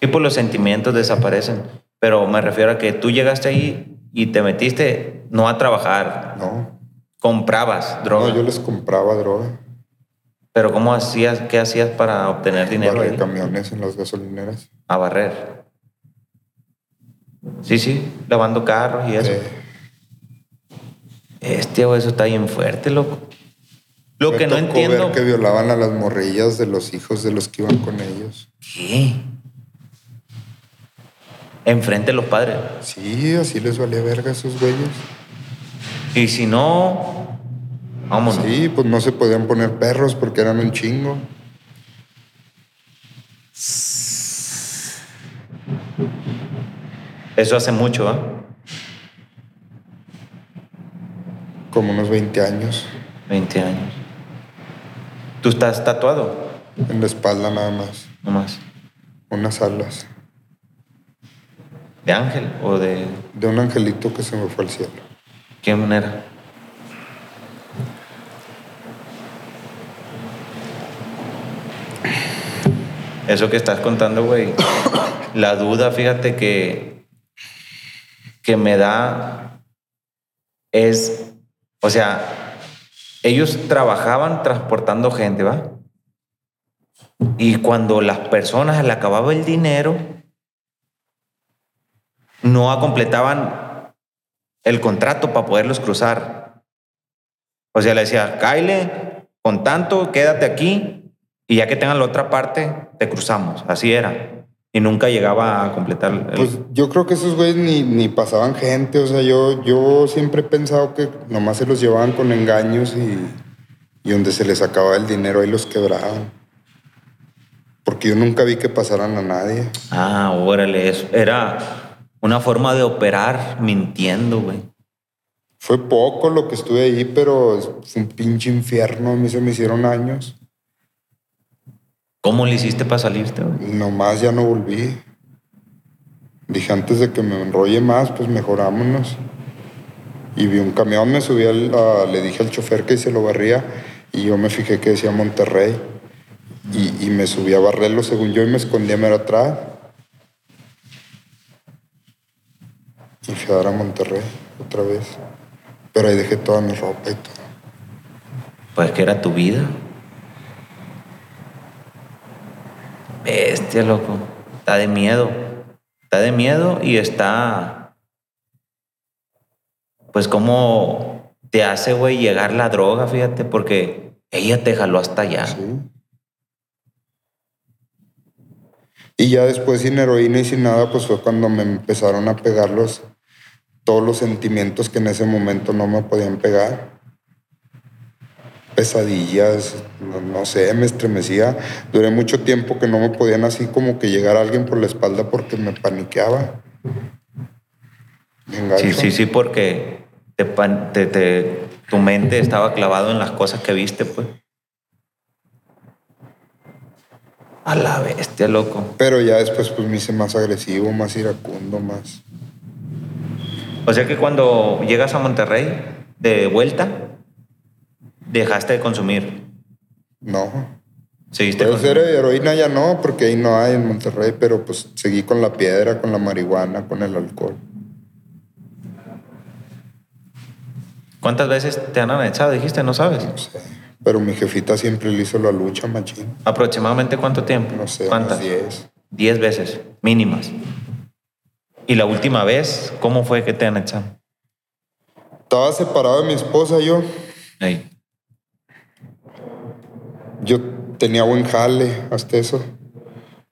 Sí, pues los sentimientos desaparecen. Pero me refiero a que tú llegaste ahí y te metiste no a trabajar, No, comprabas droga. no, yo les compraba droga. Pero ¿cómo hacías? ¿Qué hacías para obtener dinero Barrer camiones en las gasolineras. A barrer. Sí, sí, lavando carros y eso. Eh, Este o eso está bien fuerte, loco. Lo me que no tocó entiendo. ver que violaban a las morrillas de los hijos de los que iban con ellos. ¿Qué? Enfrente de los padres. Sí, así les valía verga a esos güeyes. Y si no, vámonos. Sí, pues no se podían poner perros porque eran un chingo. Eso hace mucho, ¿ah? Como unos 20 años. 20 años. ¿Tú estás tatuado? En la espalda nada más. Nomás. Unas alas. ¿De ángel o de De un angelito que se me fue al cielo. qué manera? Eso que estás contando, güey. La duda, fíjate que, que me da es, o sea, ellos trabajaban transportando gente, ¿va? Y cuando las personas le acababa el dinero, no completaban el contrato para poderlos cruzar. O sea, le decía, Kyle, con tanto, quédate aquí y ya que tengan la otra parte, te cruzamos. Así era. Y nunca llegaba a completar el... Pues yo creo que esos güeyes ni, ni pasaban gente. O sea, yo, yo siempre he pensado que nomás se los llevaban con engaños y, y donde se les acababa el dinero ahí los quebraban. Porque yo nunca vi que pasaran a nadie. Ah, órale, eso era una forma de operar mintiendo, güey. Fue poco lo que estuve ahí, pero fue un pinche infierno. A mí se me hicieron años. ¿Cómo le hiciste para salirte, güey? Nomás ya no volví. Dije antes de que me enrolle más, pues mejorámonos. Y vi un camión, me subí al, a- le dije al chofer que se lo barría y yo me fijé que decía Monterrey. Y, y me subí a barrerlo según yo y me escondí a mero atrás. Y fui a dar a Monterrey otra vez. Pero ahí dejé toda mi ropa y todo. Pues que era tu vida. Bestia, loco. Está de miedo. Está de miedo y está. Pues, como te hace, güey, llegar la droga, fíjate, porque ella te jaló hasta allá. Sí. Y ya después sin heroína y sin nada, pues fue cuando me empezaron a pegar los, todos los sentimientos que en ese momento no me podían pegar. Pesadillas, no, no sé, me estremecía. Duré mucho tiempo que no me podían así como que llegar a alguien por la espalda porque me paniqueaba. Sí, sí, sí, porque te te- te- tu mente estaba clavado en las cosas que viste, pues. A la bestia, loco. Pero ya después pues me hice más agresivo, más iracundo, más... O sea que cuando llegas a Monterrey de vuelta, dejaste de consumir. No. Seguiste Puede ser heroína ya no, porque ahí no hay en Monterrey, pero pues seguí con la piedra, con la marihuana, con el alcohol. ¿Cuántas veces te han anexado? Dijiste, no sabes. No sé. Pero mi jefita siempre le hizo la lucha, machín. ¿Aproximadamente cuánto tiempo? No sé, ¿Cuántas? 10. Diez veces, mínimas. ¿Y la última vez, cómo fue que te anexaron? Estaba separado de mi esposa yo. Ahí. Yo tenía buen jale, hasta eso.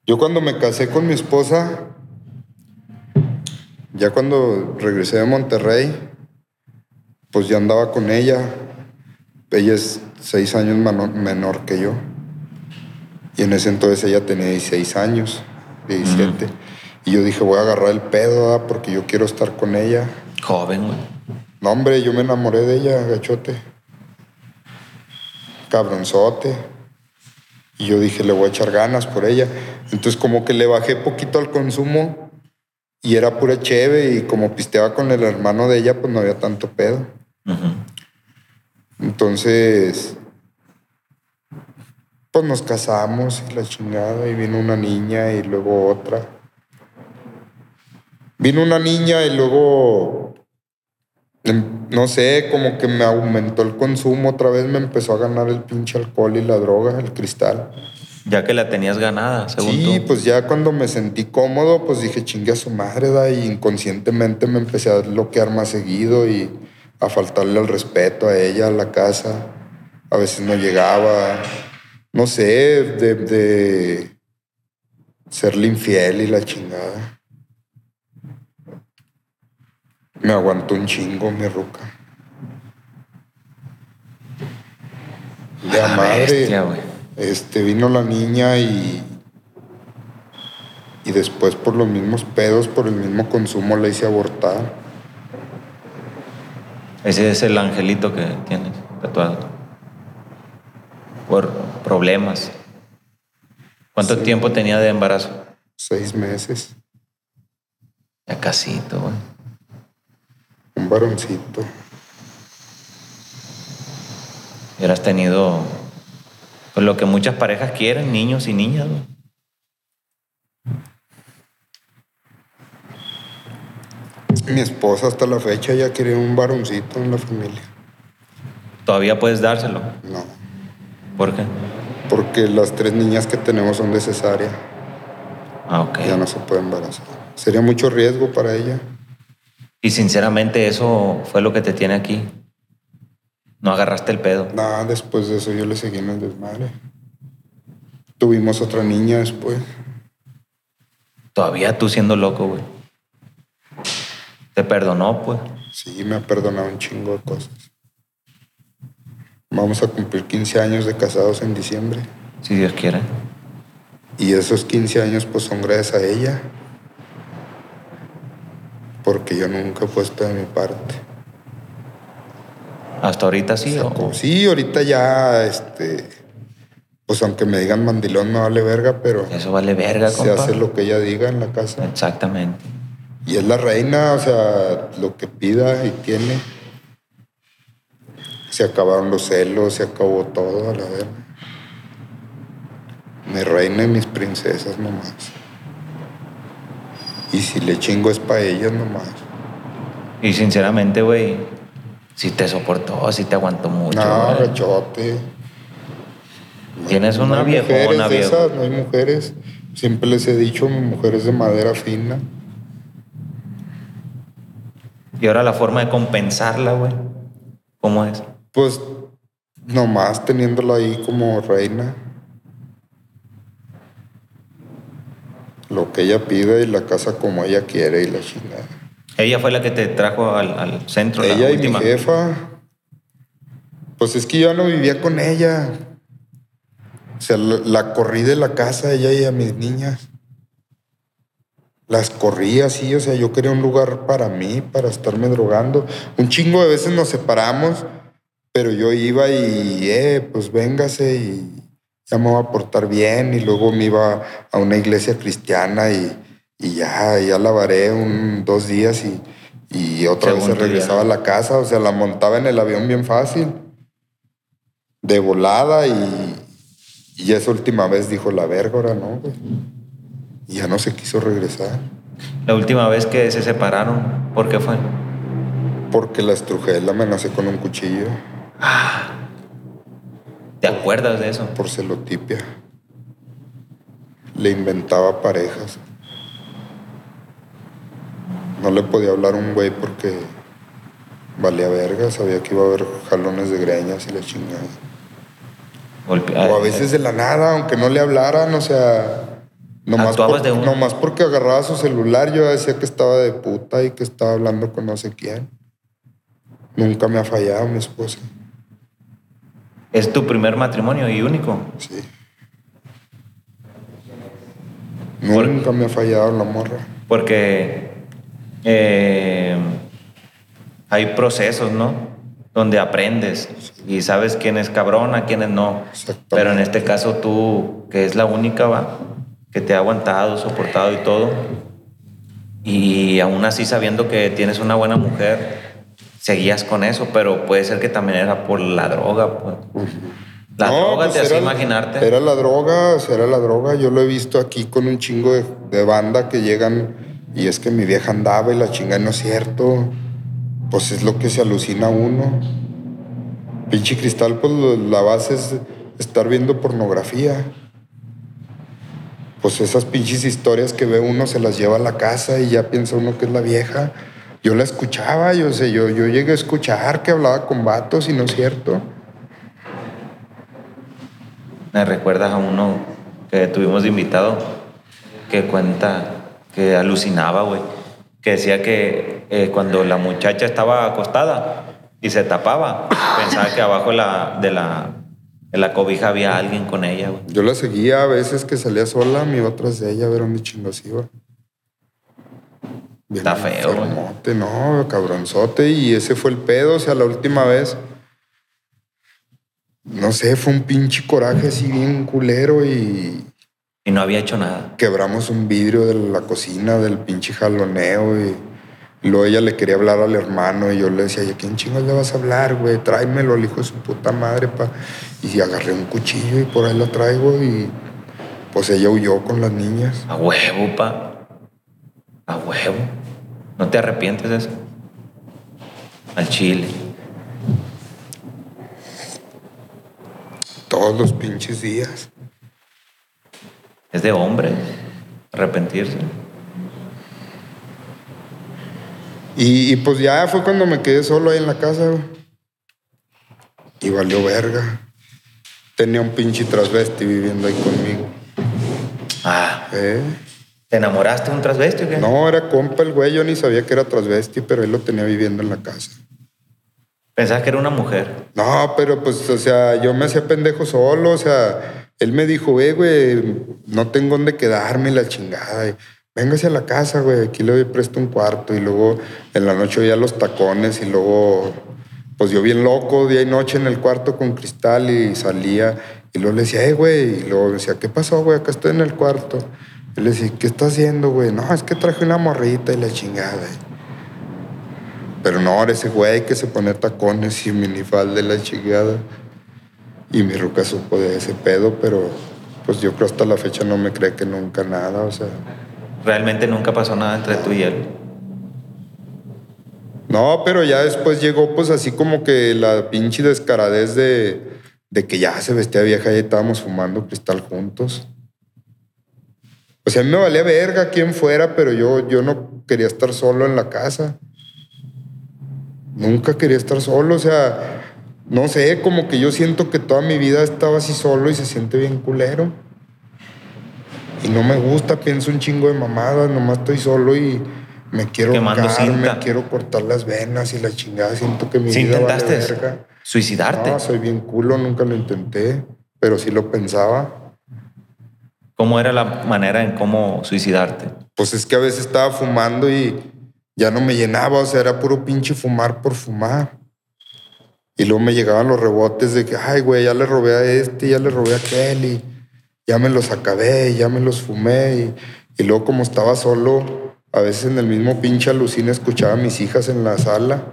Yo cuando me casé con mi esposa, ya cuando regresé de Monterrey, pues ya andaba con ella. Ella es seis años menor que yo. Y en ese entonces ella tenía 16 años, 17. Y yo dije, voy a agarrar el pedo, porque yo quiero estar con ella. Joven, güey. No, hombre, yo me enamoré de ella, gachote. Cabronzote. Y yo dije, le voy a echar ganas por ella. Entonces, como que le bajé poquito al consumo y era pura cheve. Y como pisteaba con el hermano de ella, pues no había tanto pedo. Entonces, pues nos casamos y la chingada. Y vino una niña y luego otra. Vino una niña y luego, no sé, como que me aumentó el consumo. Otra vez me empezó a ganar el pinche alcohol y la droga, el cristal. Ya que la tenías ganada, según Sí, tú. pues ya cuando me sentí cómodo, pues dije, chingue a su madre, da, y inconscientemente me empecé a bloquear más seguido y a faltarle el respeto a ella, a la casa. A veces no llegaba, no sé, de, de serle infiel y la chingada. Me aguantó un chingo mi ruca. De A madre. bestia. Este, vino la niña y. Y después, por los mismos pedos, por el mismo consumo, la hice abortar. Ese es el angelito que tienes tatuado. Por problemas. ¿Cuánto Sí. tiempo tenía de embarazo? Seis meses. Ya casito, güey. Un varoncito. Hubieras tenido pues, lo que muchas parejas quieren, niños y niñas. Mi esposa hasta la fecha ya quería un varoncito en la familia. Todavía puedes dárselo. No. ¿Por qué? Porque las tres niñas que tenemos son de cesárea. Ah, ok. Ya no se puede embarazar. Sería mucho riesgo para ella. Y sinceramente eso fue lo que te tiene aquí. No agarraste el pedo. Nada, después de eso yo le seguí en el desmadre. Tuvimos otra niña después. Todavía tú siendo loco, güey. Te perdonó, pues. Sí, me ha perdonado un chingo de cosas. Vamos a cumplir 15 años de casados en diciembre. Si Dios quiere. Y esos 15 años pues son gracias a ella. Porque yo nunca he puesto de mi parte. Hasta ahorita sí. O- acabó. Sí, ahorita ya, este, pues aunque me digan mandilón no vale verga, pero Eso vale verga, se compa. hace lo que ella diga en la casa. Exactamente. Y es la reina, o sea, lo que pida y tiene. Se acabaron los celos, se acabó todo, a la verga. Mi reina y mis princesas nomás. Y si le chingo es para ellas nomás. Y sinceramente, güey, si te soportó, si te aguantó mucho. No, gachote. Tienes No una mujeres de viejo. esas, no hay mujeres. Siempre les he dicho, mujeres de madera fina. Y ahora la forma de compensarla, güey. ¿Cómo es? Pues nomás teniéndola ahí como reina. Lo que ella pide y la casa como ella quiere y la chingada. Ella fue la que te trajo al, al centro. la Ella y mi última. jefa. Pues es que yo no vivía con ella. O sea, la, la corrí de la casa, ella y a mis niñas. Las corrí así, o sea, yo quería un lugar para mí, para estarme drogando. Un chingo de veces nos separamos, pero yo iba y, eh, pues véngase y ya me voy a portar bien. Y luego me iba a una iglesia cristiana y, y ya, ya la varé un, dos días y, y otra vez se día. regresaba a la casa. O sea, la montaba en el avión bien fácil, de volada y, y esa última vez dijo la verga, ahora no, güey. Y ya no se quiso regresar. La última vez que se separaron, ¿por qué fue? Porque la estrujé, la amenacé con un cuchillo ¿Te acuerdas de eso? por celotipia. Le inventaba parejas. No le podía hablar a un güey porque valía verga, sabía que iba a haber jalones de greñas y la chingada. Golpe- O a veces de la nada, aunque no le hablaran, o sea, nomás, por- de nomás porque agarraba su celular, yo decía que estaba de puta y que estaba hablando con no sé quién. Nunca me ha fallado mi esposa. Es tu primer matrimonio y único. Sí. Por- Nunca me ha fallado la morra. Porque eh, hay procesos, ¿no? Donde aprendes y sabes quién es cabrona, quién es no. Pero en este caso tú, que es la única, va, que te ha aguantado, soportado y todo. Y aún así sabiendo que tienes una buena mujer, seguías con eso, pero puede ser que también era por la droga, pues. La No, droga pues te hace era- imaginarte. Era la droga, sea, era la droga. Yo lo he visto aquí con un chingo de, de banda que llegan y es que mi vieja andaba y la chinga no es cierto. Pues es lo que se alucina uno. Pinche cristal, pues la base es estar viendo pornografía. Pues esas pinches historias que ve uno se las lleva a la casa y ya piensa uno que es la vieja. Yo la escuchaba, yo sé, yo, yo llegué a escuchar que hablaba con vatos y no es cierto. Me recuerdas a uno que tuvimos de invitado que cuenta que alucinaba, güey. Que decía que eh, cuando la muchacha estaba acostada y se tapaba, pensaba que abajo de la, de la, de la cobija había alguien con ella, güey. Yo la seguía a veces que salía sola, me iba tras de ella a ver dónde chingos iba. Bien Está feo, güey. no, cabronzote. Y ese fue el pedo, o sea, la última vez. No sé, fue un pinche coraje así bien culero y Y no había hecho nada. quebramos un vidrio de la cocina del pinche jaloneo y luego ella le quería hablar al hermano y yo le decía, ¿y a quién chingos le vas a hablar, güey? Tráemelo al hijo de su puta madre, pa. Y agarré un cuchillo y por ahí lo traigo y pues ella huyó con las niñas. A huevo, pa. A huevo. ¿No te arrepientes de eso? Al chile. Todos los pinches días. Es de hombre arrepentirse. Y, y, pues ya fue cuando me quedé solo ahí en la casa, güey. Y valió verga. Tenía un pinche transvesti viviendo ahí conmigo. Ah, ¿Eh? ¿Te enamoraste de un transvesti o qué? No, era compa el güey, yo ni sabía que era transvesti, pero él lo tenía viviendo en la casa. Pensabas que era una mujer. No, pero pues, o sea, yo me hacía pendejo solo, o sea, él me dijo, eh, güey, no tengo dónde quedarme, la chingada. Véngase a la casa, güey, aquí le presto un cuarto. Y luego en la noche oía los tacones y luego, pues yo bien loco, día y noche en el cuarto con cristal y salía. Y luego le decía, eh, güey, y luego decía, ¿qué pasó, güey? Acá estoy en el cuarto. Y le decía, ¿qué estás haciendo, güey? No, es que traje una morrita y la chingada. Pero no, era ese güey que se pone tacones y minifalda de la chingada. Y mi ruca supo de ese pedo, pero pues yo creo hasta la fecha no me cree que nunca nada, o sea. Realmente nunca pasó nada entre tú y él. No, pero ya después llegó pues así como que la pinche descaradez de, de que ya se vestía vieja y estábamos fumando cristal juntos. O sea, a mí me valía verga quién fuera, pero yo, yo no quería estar solo en la casa. Nunca quería estar solo, o sea, no sé, como que yo siento que toda mi vida estaba así solo y se siente bien culero. Y no me gusta, pienso un chingo de mamadas, nomás estoy solo y me quiero ahorcar, me quiero cortar las venas y la chingada. Siento que mi ¿Sí vida vale intentaste verga. suicidarte? No, soy bien culo, nunca lo intenté, pero sí lo pensaba. ¿Cómo era la manera en cómo suicidarte? Pues es que a veces estaba fumando y ya no me llenaba, o sea, era puro pinche fumar por fumar. Y luego me llegaban los rebotes de que, ay, güey, ya le robé a este, ya le robé a aquel y ya me los acabé, ya me los fumé. Y, y luego como estaba solo, a veces en el mismo pinche alucina escuchaba a mis hijas en la sala.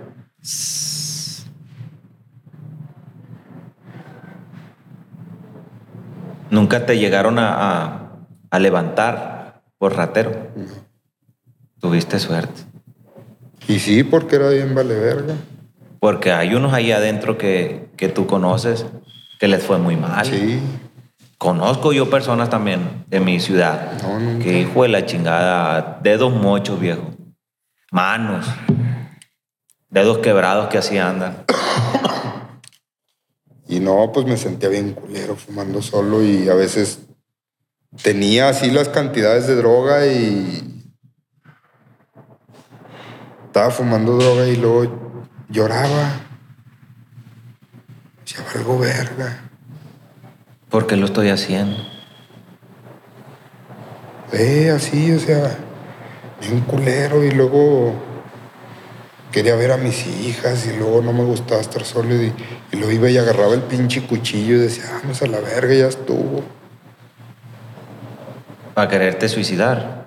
¿Nunca te llegaron a, a- a levantar por ratero? Tuviste suerte. Y sí, porque era bien vale verga. Porque hay unos ahí adentro que, que tú conoces que les fue muy mal. Sí, Conozco yo personas también de mi ciudad. No. Que hijo de la chingada, dedos mochos, viejo. Manos. Dedos quebrados que así andan. Y no, pues me sentía bien culero fumando solo y a veces tenía así las cantidades de droga y estaba fumando droga y luego lloraba. Decía, algo verga. ¿Por qué lo estoy haciendo? Eh, así, o sea, bien culero y luego quería ver a mis hijas y luego no me gustaba estar solo y, y luego iba y agarraba el pinche cuchillo y decía, vamos a la verga, ya estuvo. Para quererte suicidar.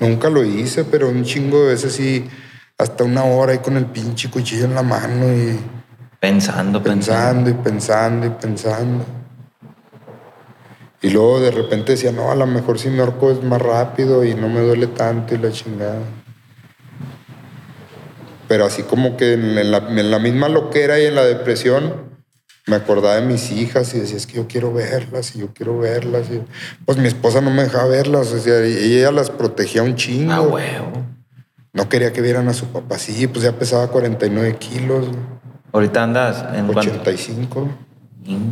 Nunca lo hice, pero un chingo de veces sí, hasta una hora ahí con el pinche cuchillo en la mano y Pensando, pensando. pensando y pensando y pensando. Y luego de repente decía, no, a lo mejor si me ahorco es más rápido y no me duele tanto y la chingada. Pero así como que en la, en la misma loquera y en la depresión, me acordaba de mis hijas y decía, es que yo quiero verlas y yo quiero verlas. Y, pues mi esposa no me dejaba verlas, o sea, y ella las protegía un chingo. Ah, huevo. No quería que vieran a su papá. Sí, pues ya pesaba 49 kilos, Ahorita andas en cuánto? 85.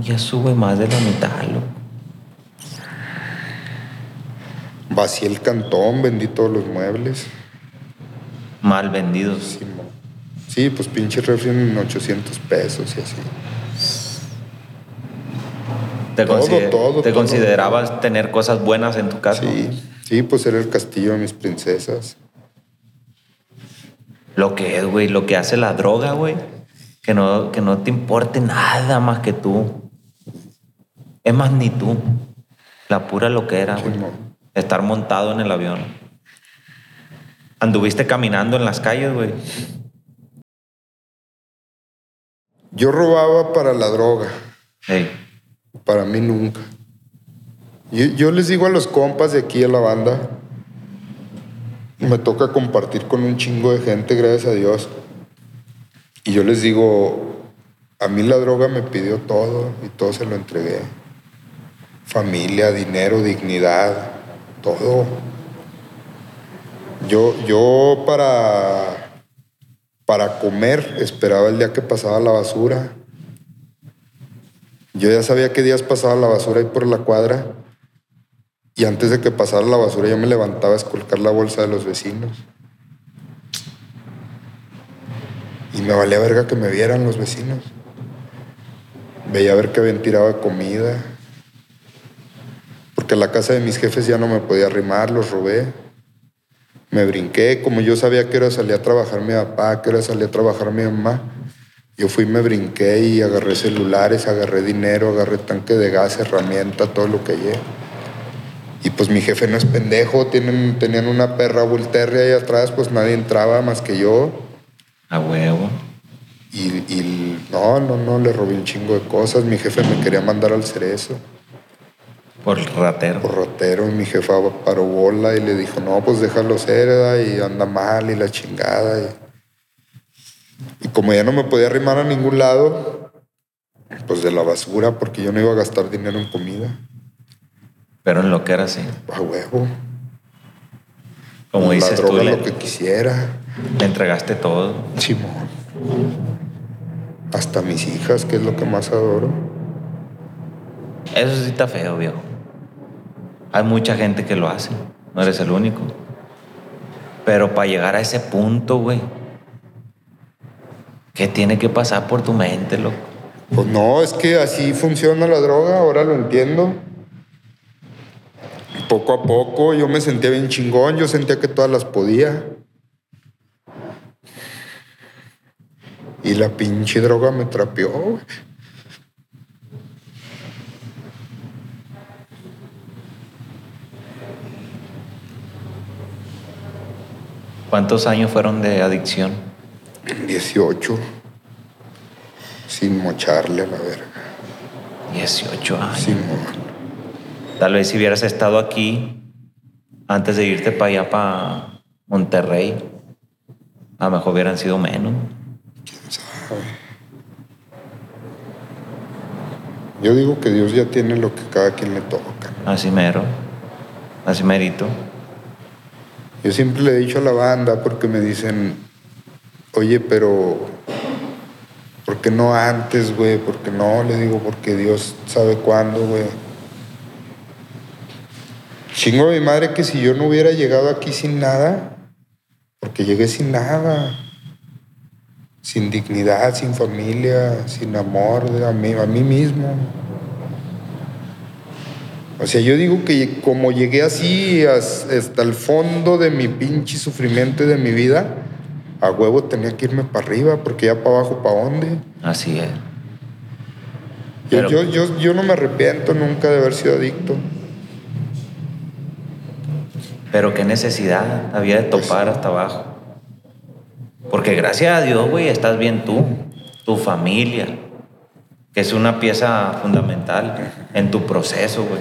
Ya sube más de la mitad, loco. Vacié el cantón, vendí todos los muebles. Mal vendidos. Sí, sí, pues pinche refri en 800 pesos y así. ¿Te, Todo, consider- todo, ¿te todo. considerabas tener cosas buenas en tu casa? Sí, sí, pues era el castillo de mis princesas. Lo que es, güey, lo que hace la droga, güey. Que no, que no te importe nada más que tú. Es más, ni tú. La pura loquera, Sí, güey. mo. Estar montado en el avión. Anduviste caminando en las calles, güey. Yo robaba para la droga, para mí nunca. Yo, yo les digo a los compas de aquí a la banda, me toca compartir con un chingo de gente, gracias a Dios. Y yo les digo, a mí la droga me pidió todo y todo se lo entregué. Familia, dinero, dignidad, todo. Yo, yo para, para comer esperaba el día que pasaba la basura. Yo ya sabía qué días pasaba la basura ahí por la cuadra. Y antes de que pasara la basura, yo me levantaba a esculcar la bolsa de los vecinos. Y me valía verga que me vieran los vecinos. Veía a ver que habían tirado de comida. Porque la casa de mis jefes ya no me podía arrimar, los robé. Me brinqué, como yo sabía que era salir a trabajar mi papá, que era salir a trabajar mi mamá. Yo fui, me brinqué y agarré celulares, agarré dinero, agarré tanque de gas, herramienta, todo lo que hallé. Y pues mi jefe no es pendejo, tienen, tenían una perra Bull Terrier ahí atrás, pues nadie entraba más que yo. a huevo. Y, y no, no, no, le robé un chingo de cosas. Mi jefe me quería mandar al cerezo Por ratero. por ratero. Y mi jefa paró bola y le dijo, no, pues déjalo ser, ¿verdad? y anda mal y la chingada. Y, y como ya no me podía arrimar a ningún lado, pues de la basura, porque yo no iba a gastar dinero en comida. Pero en lo que era así. A huevo. Como la dices tú, droga le, lo que quisiera. le entregaste todo. Simón. Hasta mis hijas, que es lo que más adoro. Eso sí está feo, viejo. Hay mucha gente que lo hace. No eres el único. Pero para llegar a ese punto, güey, ¿qué tiene que pasar por tu mente, loco? Pues no, es que así funciona la droga, ahora lo entiendo. Poco a poco yo me sentía bien chingón, yo sentía que todas las podía. Y la pinche droga me trapeó. güey. ¿Cuántos años fueron de adicción? 18. Sin mocharle a la verga. 18 años. Sin Tal vez si hubieras estado aquí antes de irte para allá, para Monterrey, a lo mejor hubieran sido menos. sabe. Yo digo que Dios ya tiene lo que cada quien le toca. Así mero. Así merito. Yo siempre le he dicho a la banda porque me dicen, oye, pero ¿por qué no antes, güey? ¿Por qué no? Le digo, porque Dios sabe cuándo, güey. Chingo a mi madre que si yo no hubiera llegado aquí sin nada, porque llegué sin nada, sin dignidad, sin familia, sin amor a mí, a mí mismo. O sea, yo digo que como llegué así as- hasta el fondo de mi pinche sufrimiento y de mi vida, a huevo tenía que irme para arriba, porque ya para abajo, ¿para dónde? Así es. Pero- yo, yo, yo no me arrepiento nunca de haber sido adicto. Pero qué necesidad había de Pues topar hasta abajo. Porque gracias a Dios, güey, estás bien tú, tu familia, que es una pieza fundamental en tu proceso, güey.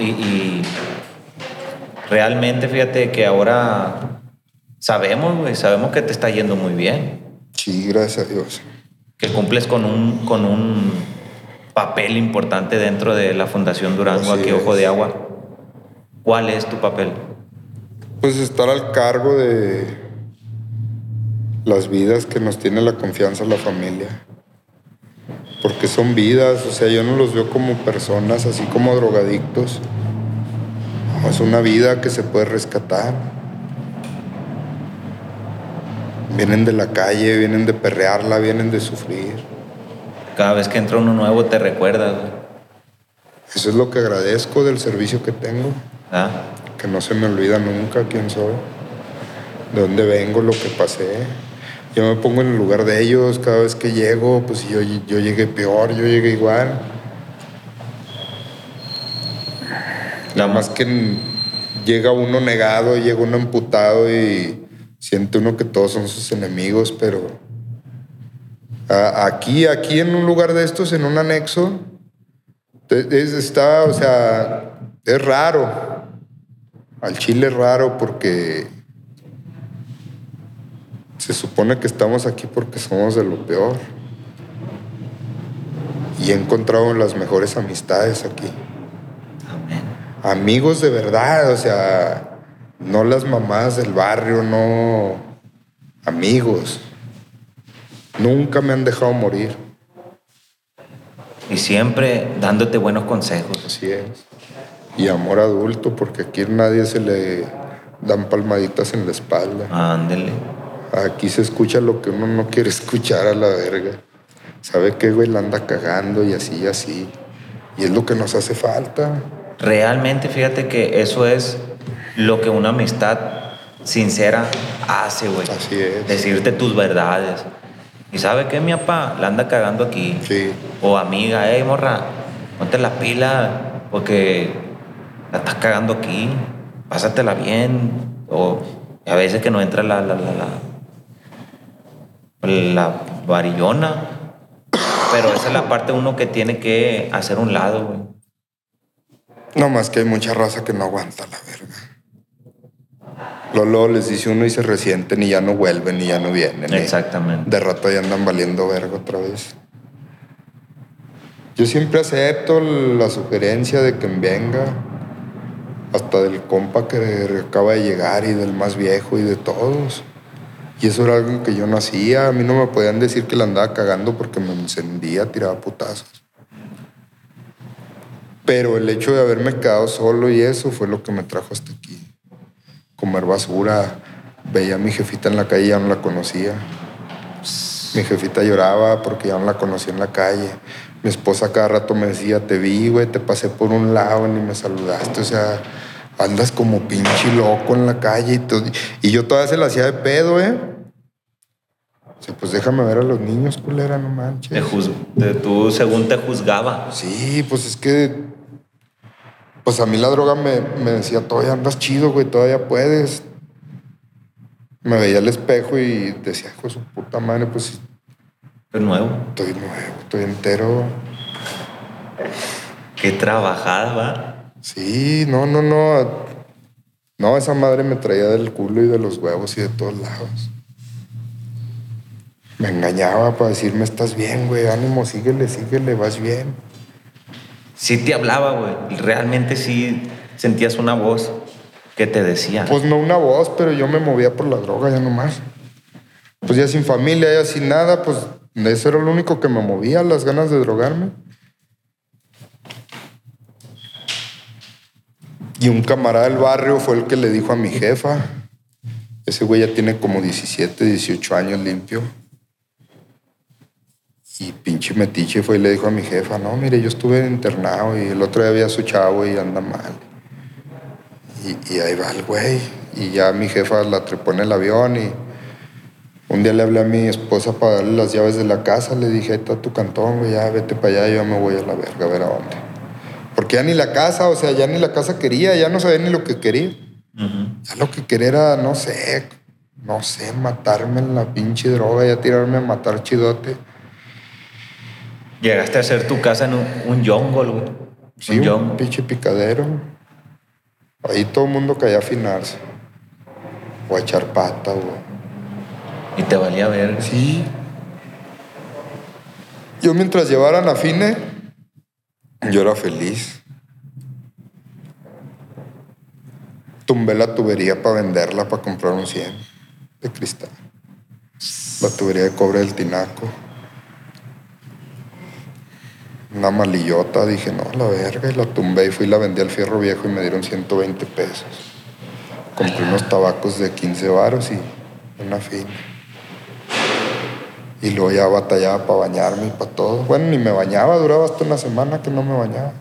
Y, y realmente, fíjate que ahora sabemos, güey, sabemos que te está yendo muy bien, Sí, gracias a Dios. que cumples con un, con un papel importante dentro de la Fundación Durango, Así aquí Ojo es. de Agua. ¿Cuál es tu papel? Pues estar al cargo de las vidas que nos tiene la confianza la familia. Porque son vidas, o sea, yo no los veo como personas, así como drogadictos. Es una vida que se puede rescatar. Vienen de la calle, vienen de perrearla, vienen de sufrir. Cada vez que entra uno nuevo te recuerdas, güey. Eso es lo que agradezco del servicio que tengo, ¿Ah? que no se me olvida nunca quién soy, de dónde vengo, lo que pasé. Yo me pongo en el lugar de ellos cada vez que llego, pues yo, yo llegué peor, yo llegué igual. Nada más que llega uno negado, llega uno emputado y siente uno que todos son sus enemigos, pero aquí, aquí en un lugar de estos, en un anexo, es- está, o sea, es raro. Al chile es raro porque se supone que estamos aquí porque somos de lo peor. Y he encontrado las mejores amistades aquí Amén. amigos de verdad, o sea, no las mamás del barrio, no amigos. Nunca me han dejado morir, Y siempre dándote buenos consejos. así es. Y amor adulto, porque aquí nadie se le dan palmaditas en la espalda. Ándele. Aquí se escucha lo que uno no quiere escuchar a la verga. ¿Sabe qué, güey? La anda cagando y así y así. Y es lo que nos hace falta. Realmente fíjate que eso es lo que una amistad sincera hace, güey. Así es. Decirte tus verdades. ¿Y sabe qué, mi papá? La anda cagando aquí. Sí. O amiga, hey, morra, ponte la pila porque la estás cagando aquí. Pásatela bien. O a veces que no entra la, la, la, la, la varillona. Pero esa es la parte uno que tiene que hacer un lado, güey. No más que hay mucha raza que no aguanta la verga. Luego, les dice uno y se resienten y ya no vuelven y ya no vienen. Exactamente. De rato ya andan valiendo verga otra vez. Yo siempre acepto la sugerencia de que venga. Hasta del compa que acaba de llegar y del más viejo y de todos. Y eso era algo que yo no hacía. A mí no me podían decir que la andaba cagando porque me encendía, tiraba putazos. Pero el hecho de haberme quedado solo y eso fue lo que me trajo hasta aquí. Comer basura. Veía a mi jefita en la calle, ya no la conocía. Mi jefita lloraba porque ya no la conocía en la calle. Mi esposa cada rato me decía, te vi, güey, te pasé por un lado, ni me saludaste. O sea, andas como pinche loco en la calle y todo. Y yo todavía se la hacía de pedo, ¿eh? O sea, pues déjame ver a los niños, culera, no manches. Te juz- tú, según te juzgaba. Sí, pues es que. Pues a mí la droga me, me decía, todavía andas chido, güey, todavía puedes. Me veía al espejo y decía, hijo de su puta madre, pues Es nuevo. estoy nuevo, estoy entero. Qué trabajada, va. Sí, no, no, no. No, esa madre me traía del culo y de los huevos y de todos lados. Me engañaba para decirme, estás bien, güey, ánimo, síguele, síguele, vas bien. Sí te hablaba, güey. Realmente sí sentías una voz que te decía. Pues no una voz, pero yo me movía por la droga ya nomás. Pues ya sin familia, ya sin nada, pues eso era lo único que me movía, las ganas de drogarme. Y un camarada del barrio fue el que le dijo a mi jefa. Ese güey ya tiene como 17, 18 años limpio. Y pinche metiche fue y le dijo a mi jefa, no, mire, yo estuve internado y el otro día había su chavo y anda mal. Y, y ahí va el güey. Y ya mi jefa la trepó en el avión y un día le hablé a mi esposa para darle las llaves de la casa. Le dije, ahí está tu cantón, güey, ya vete para allá, yo me voy a la verga, a ver a dónde. Porque ya ni la casa, o sea, ya ni la casa quería, ya no sabía ni lo que quería. Ya lo que quería era, no sé, no sé, matarme en la pinche droga, ya tirarme a matar chidote. Llegaste a hacer tu casa en un, un jungle, güey. Sí, un un pinche picadero. Ahí todo el mundo caía a afinarse. O a echar pata, o... Y te valía ver. Sí. Yo mientras llevaran a Fine, yo era feliz. Tumbé la tubería para venderla, para comprar un 100 de cristal. La tubería de cobre del tinaco. Una malillota, dije, no, la verga, y la tumbé y fui y la vendí al fierro viejo y me dieron 120 pesos. Compré unos tabacos de 15 varos y una fina. Y luego ya batallaba para bañarme y para todo. Bueno, ni me bañaba, duraba hasta una semana que no me bañaba.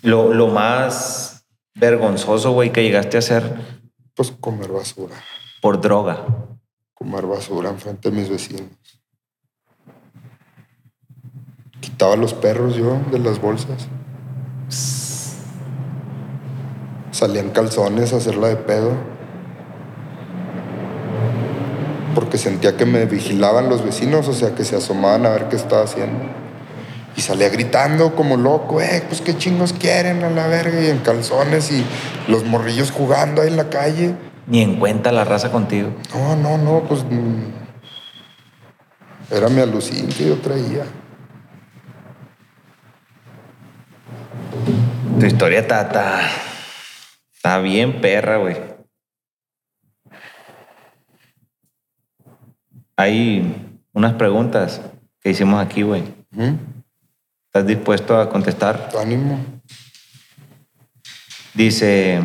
Lo, lo más vergonzoso, güey, que llegaste a hacer Pues comer basura. por droga. Comer basura enfrente de mis vecinos. Quitaba los perros yo de las bolsas. Salía en calzones a hacerla de pedo. Porque sentía que me vigilaban los vecinos, o sea, que se asomaban a ver qué estaba haciendo. Y salía gritando como loco, eh, pues qué chingos quieren a la verga, y en calzones y los morrillos jugando ahí en la calle. Ni en cuenta la raza contigo. No, no, no, pues mm, era mi alucín que yo traía. Tu historia está, está, está bien perra, güey. Hay unas preguntas que hicimos aquí, güey. ¿Mm? ¿Estás dispuesto a contestar? Ánimo. Dice,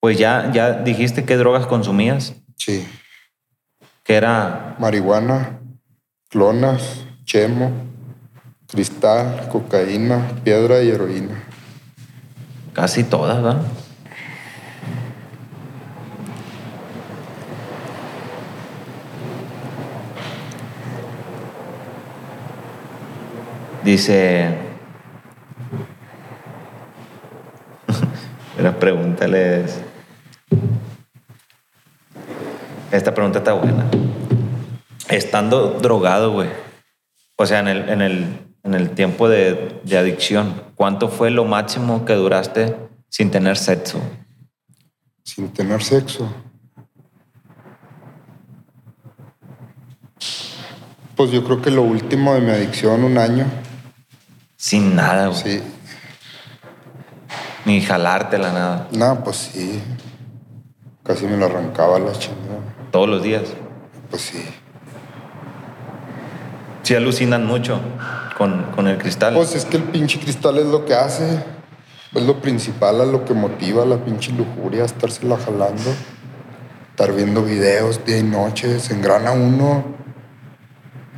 pues ya, ya dijiste qué drogas consumías, Sí. que era Marihuana, clonas, chemo, cristal, cocaína, piedra y heroína. casi todas, ¿verdad? Dice. Mira, pregúntales. Esta pregunta está buena. Estando drogado, güey. O sea, en el, en el, en el tiempo de, de adicción, ¿cuánto fue lo máximo que duraste sin tener sexo? Sin tener sexo. Pues yo creo que lo último de mi adicción, un año. Sin nada, güey. Sí. Ni jalártela, nada. No, pues sí. Casi me lo arrancaba la chingada. Todos los días. Pues sí. Sí alucinan mucho con, con el cristal. Pues es que el pinche cristal es lo que hace. Es lo principal, es lo que motiva la pinche lujuria, estársela jalando. Estar viendo videos día y noche, se engrana uno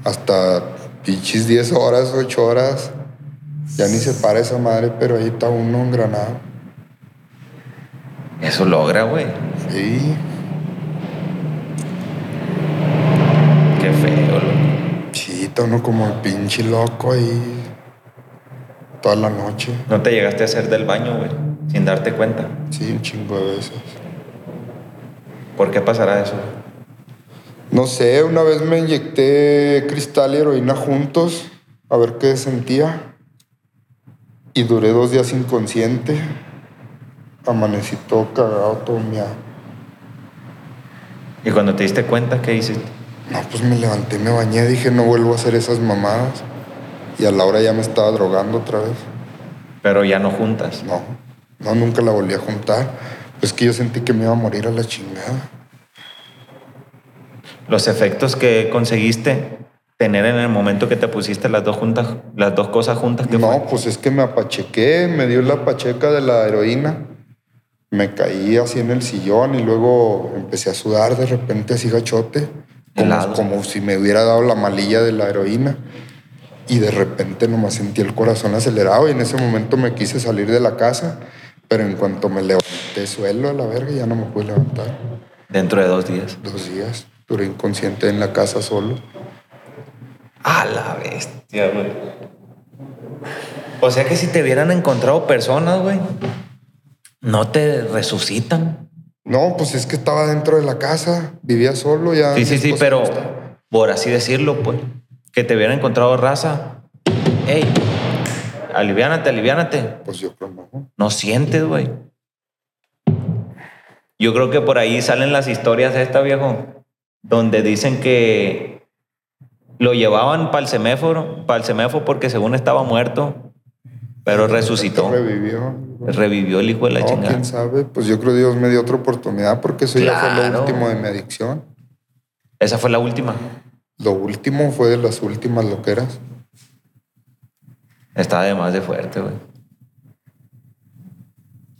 hasta pinches 10 horas, 8 horas. Ya ni se para esa madre, pero ahí está uno engranado. Eso logra, güey. Sí, Qué feo, loco. Está uno como el pinche loco ahí toda la noche. No te llegaste a hacer del baño, güey, sin darte cuenta. Sí, un chingo de veces. ¿Por qué pasará eso? No sé, una vez me inyecté cristal y heroína juntos a ver qué sentía. Y duré dos días inconsciente. Amanecí todo cagado, todo miado. Y cuando te diste cuenta, ¿qué hiciste? No, pues me levanté, me bañé, dije no vuelvo a hacer esas mamadas. Y a la hora ya me estaba drogando otra vez. Pero ya no juntas. No, no, nunca la volví a juntar. Pues que yo sentí que me iba a morir a la chingada. Los efectos que conseguiste tener en el momento que te pusiste las dos juntas, las dos cosas juntas que No, fue. pues es que me apachequé, me dio la pacheca de la heroína. Me caí así en el sillón y luego empecé a sudar de repente así gachote, como, como si me hubiera dado la malilla de la heroína. Y de repente nomás sentí el corazón acelerado y en ese momento me quise salir de la casa, pero en cuanto me levanté suelo a la verga ya no me pude levantar. Dentro de dos días. Dos días, duré inconsciente en la casa solo. A la bestia, güey. O sea que si te hubieran encontrado personas, güey, no te resucitan. No, pues es que estaba dentro de la casa, vivía solo ya. Sí, sí, sí, pero por así decirlo, pues, que te hubieran encontrado raza. Ey, aliviánate, aliviánate. Pues yo creo no. No sientes, güey. Yo creo que por ahí salen las historias de esta viejo, donde dicen que lo llevaban para el semáforo, para el semáforo porque según estaba muerto, pero resucitó. Revivió. Revivió el hijo de la No, chingada. quién sabe. Pues yo creo Dios me dio otra oportunidad porque eso ya fue lo último de mi adicción. Esa fue la última. Lo último fue de las últimas loqueras. Estaba de más de fuerte, güey.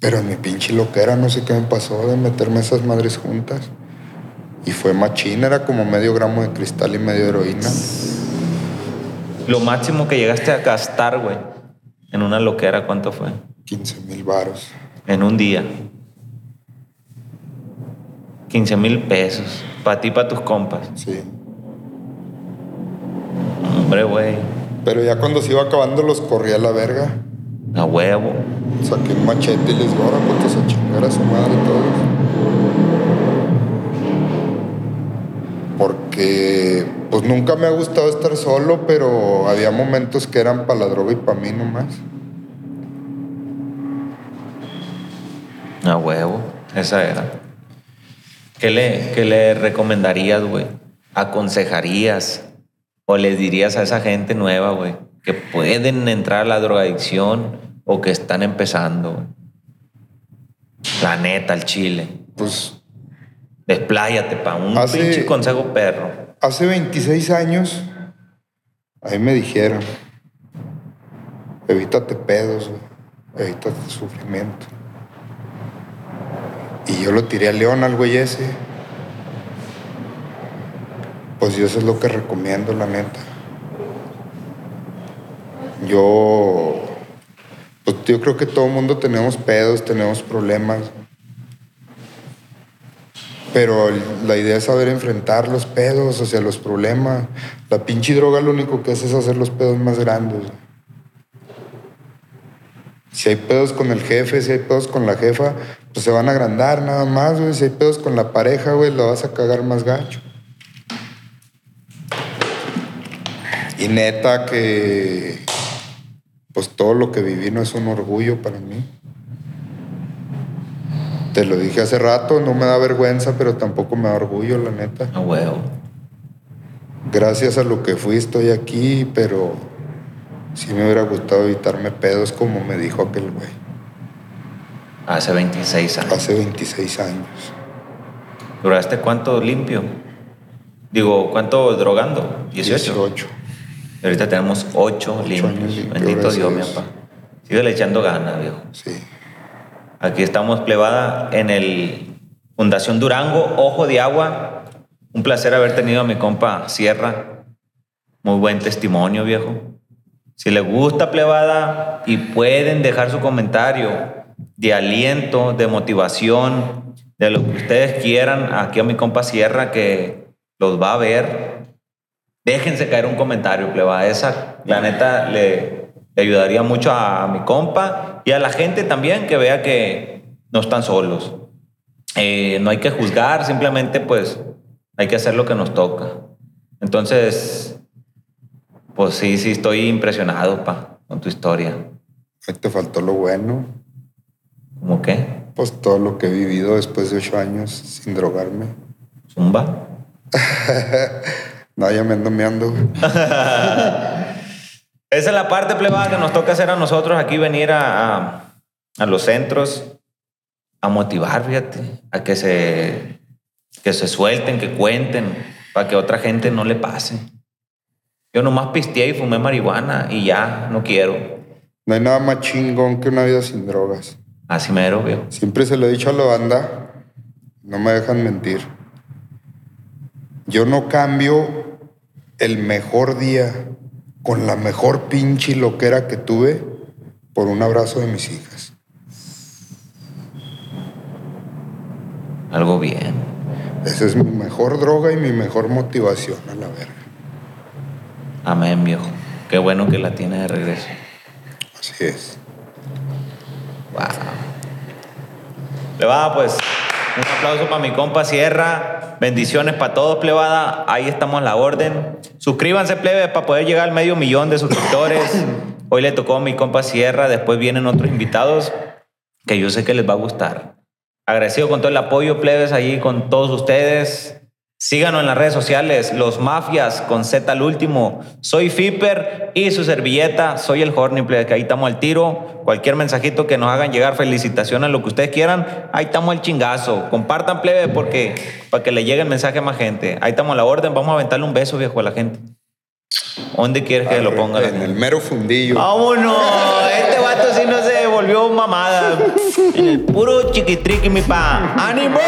Pero en mi pinche loquera no sé qué me pasó de meterme esas madres juntas. Y fue machina, era como medio gramo de cristal y medio heroína. Lo máximo que llegaste a gastar, güey, en una loquera, ¿cuánto fue? 15 mil varos. En un día. 15 mil pesos. Para ti, para tus compas. Sí. Hombre, güey. Pero ya cuando se iba acabando los corría a la verga. A huevo. Saqué un machete y les digo, ahora putos a chingar a su madre todos. Porque pues nunca me ha gustado estar solo, pero había momentos que eran para la droga y para mí nomás. A huevo. Esa era. ¿Qué le, qué le recomendarías, güey? ¿Aconsejarías? ¿O les dirías a esa gente nueva, güey? Que pueden entrar a la drogadicción o que están empezando, güey. La neta, al chile. Pues Despláyate pa' un Hace- pinche consejo perro. hace 26 años, ahí me dijeron, evítate pedos, evítate sufrimiento. Y yo lo tiré a León al güey ese. Pues yo eso es lo que recomiendo, la neta. Yo, pues yo creo que todo el mundo tenemos pedos, tenemos problemas. Pero la idea es saber enfrentar los pedos, o sea, los problemas. La pinche droga lo único que hace es hacer los pedos más grandes. Si hay pedos con el jefe, si hay pedos con la jefa, pues se van a agrandar nada más, güey. Si hay pedos con la pareja, güey, lo vas a cagar más gacho. Y neta que, pues todo lo que viví no es un orgullo para mí. Te lo dije hace rato, no me da vergüenza, pero tampoco me da orgullo, la neta. A huevo. Gracias a lo que fui estoy aquí, pero sí me hubiera gustado evitarme pedos como me dijo aquel güey. Hace 26 años. Hace 26 años. ¿Duraste cuánto limpio? Digo, ¿cuánto drogando? 18. 18. Y ahorita tenemos ocho limpios. años limpios, Bendito Dios, a mi Dios. papá. Sigue echando ganas, viejo. Sí. Aquí estamos plebada en el Fundación Durango, Ojo de Agua. Un placer haber tenido a mi compa Sierra. Muy buen testimonio, viejo. Si les gusta plebada y pueden dejar su comentario de aliento, de motivación, de lo que ustedes quieran, aquí a mi compa Sierra que los va a ver, déjense caer un comentario, plebada. Esa, la neta, le, le ayudaría mucho a, mi compa y a la gente también que vea que no están solos. Eh, no hay que juzgar, simplemente pues hay que hacer lo que nos toca. Entonces, pues sí, sí, estoy impresionado, pa, con tu historia. Te faltó lo bueno. ¿Cómo qué? Pues todo lo que he vivido después de ocho años sin drogarme. ¿Zumba? No, ya me ando meando. Esa es la parte plebada que nos toca hacer a nosotros aquí, venir a, a- a los centros a motivar, fíjate, a que se, que se suelten, que cuenten, para que otra gente no le pase. Yo nomás pisteé y fumé marihuana y ya, no quiero. No hay nada más chingón que una vida sin drogas. Así mero, viejo. Siempre se lo he dicho a la banda, no me dejan mentir. Yo no cambio el mejor día con la mejor pinche loquera que tuve por un abrazo de mis hijas. Algo bien. Esa es mi mejor droga y mi mejor motivación a la verga. Amén, viejo. Qué bueno que la tienes de regreso. Así es. Wow. Plebada, pues, un aplauso para mi compa Sierra. Bendiciones para todos, plebada. Ahí estamos la orden. Suscríbanse, plebe, para poder llegar al medio millón de suscriptores. Hoy le tocó a mi compa Sierra. Después vienen otros invitados que yo sé que les va a gustar. Agradecido con todo el apoyo, plebes, ahí con todos ustedes. Síganos en las redes sociales, Los Mafias, con Z al último. Soy Fiper y su servilleta, soy el Horny, plebe, que ahí estamos al tiro. Cualquier mensajito que nos hagan llegar, felicitaciones, lo que ustedes quieran, ahí estamos al chingazo. Compartan, plebe, porque para que le llegue el mensaje a más gente. Ahí estamos a la orden, vamos a aventarle un beso, viejo, a la gente. ¿Dónde quieres que lo ponga? la En el mero fundillo. ¡Vámonos! Este vato sí no se volvió mamada. En el puro chiquitriqui, mi pa. ¡Ánimo!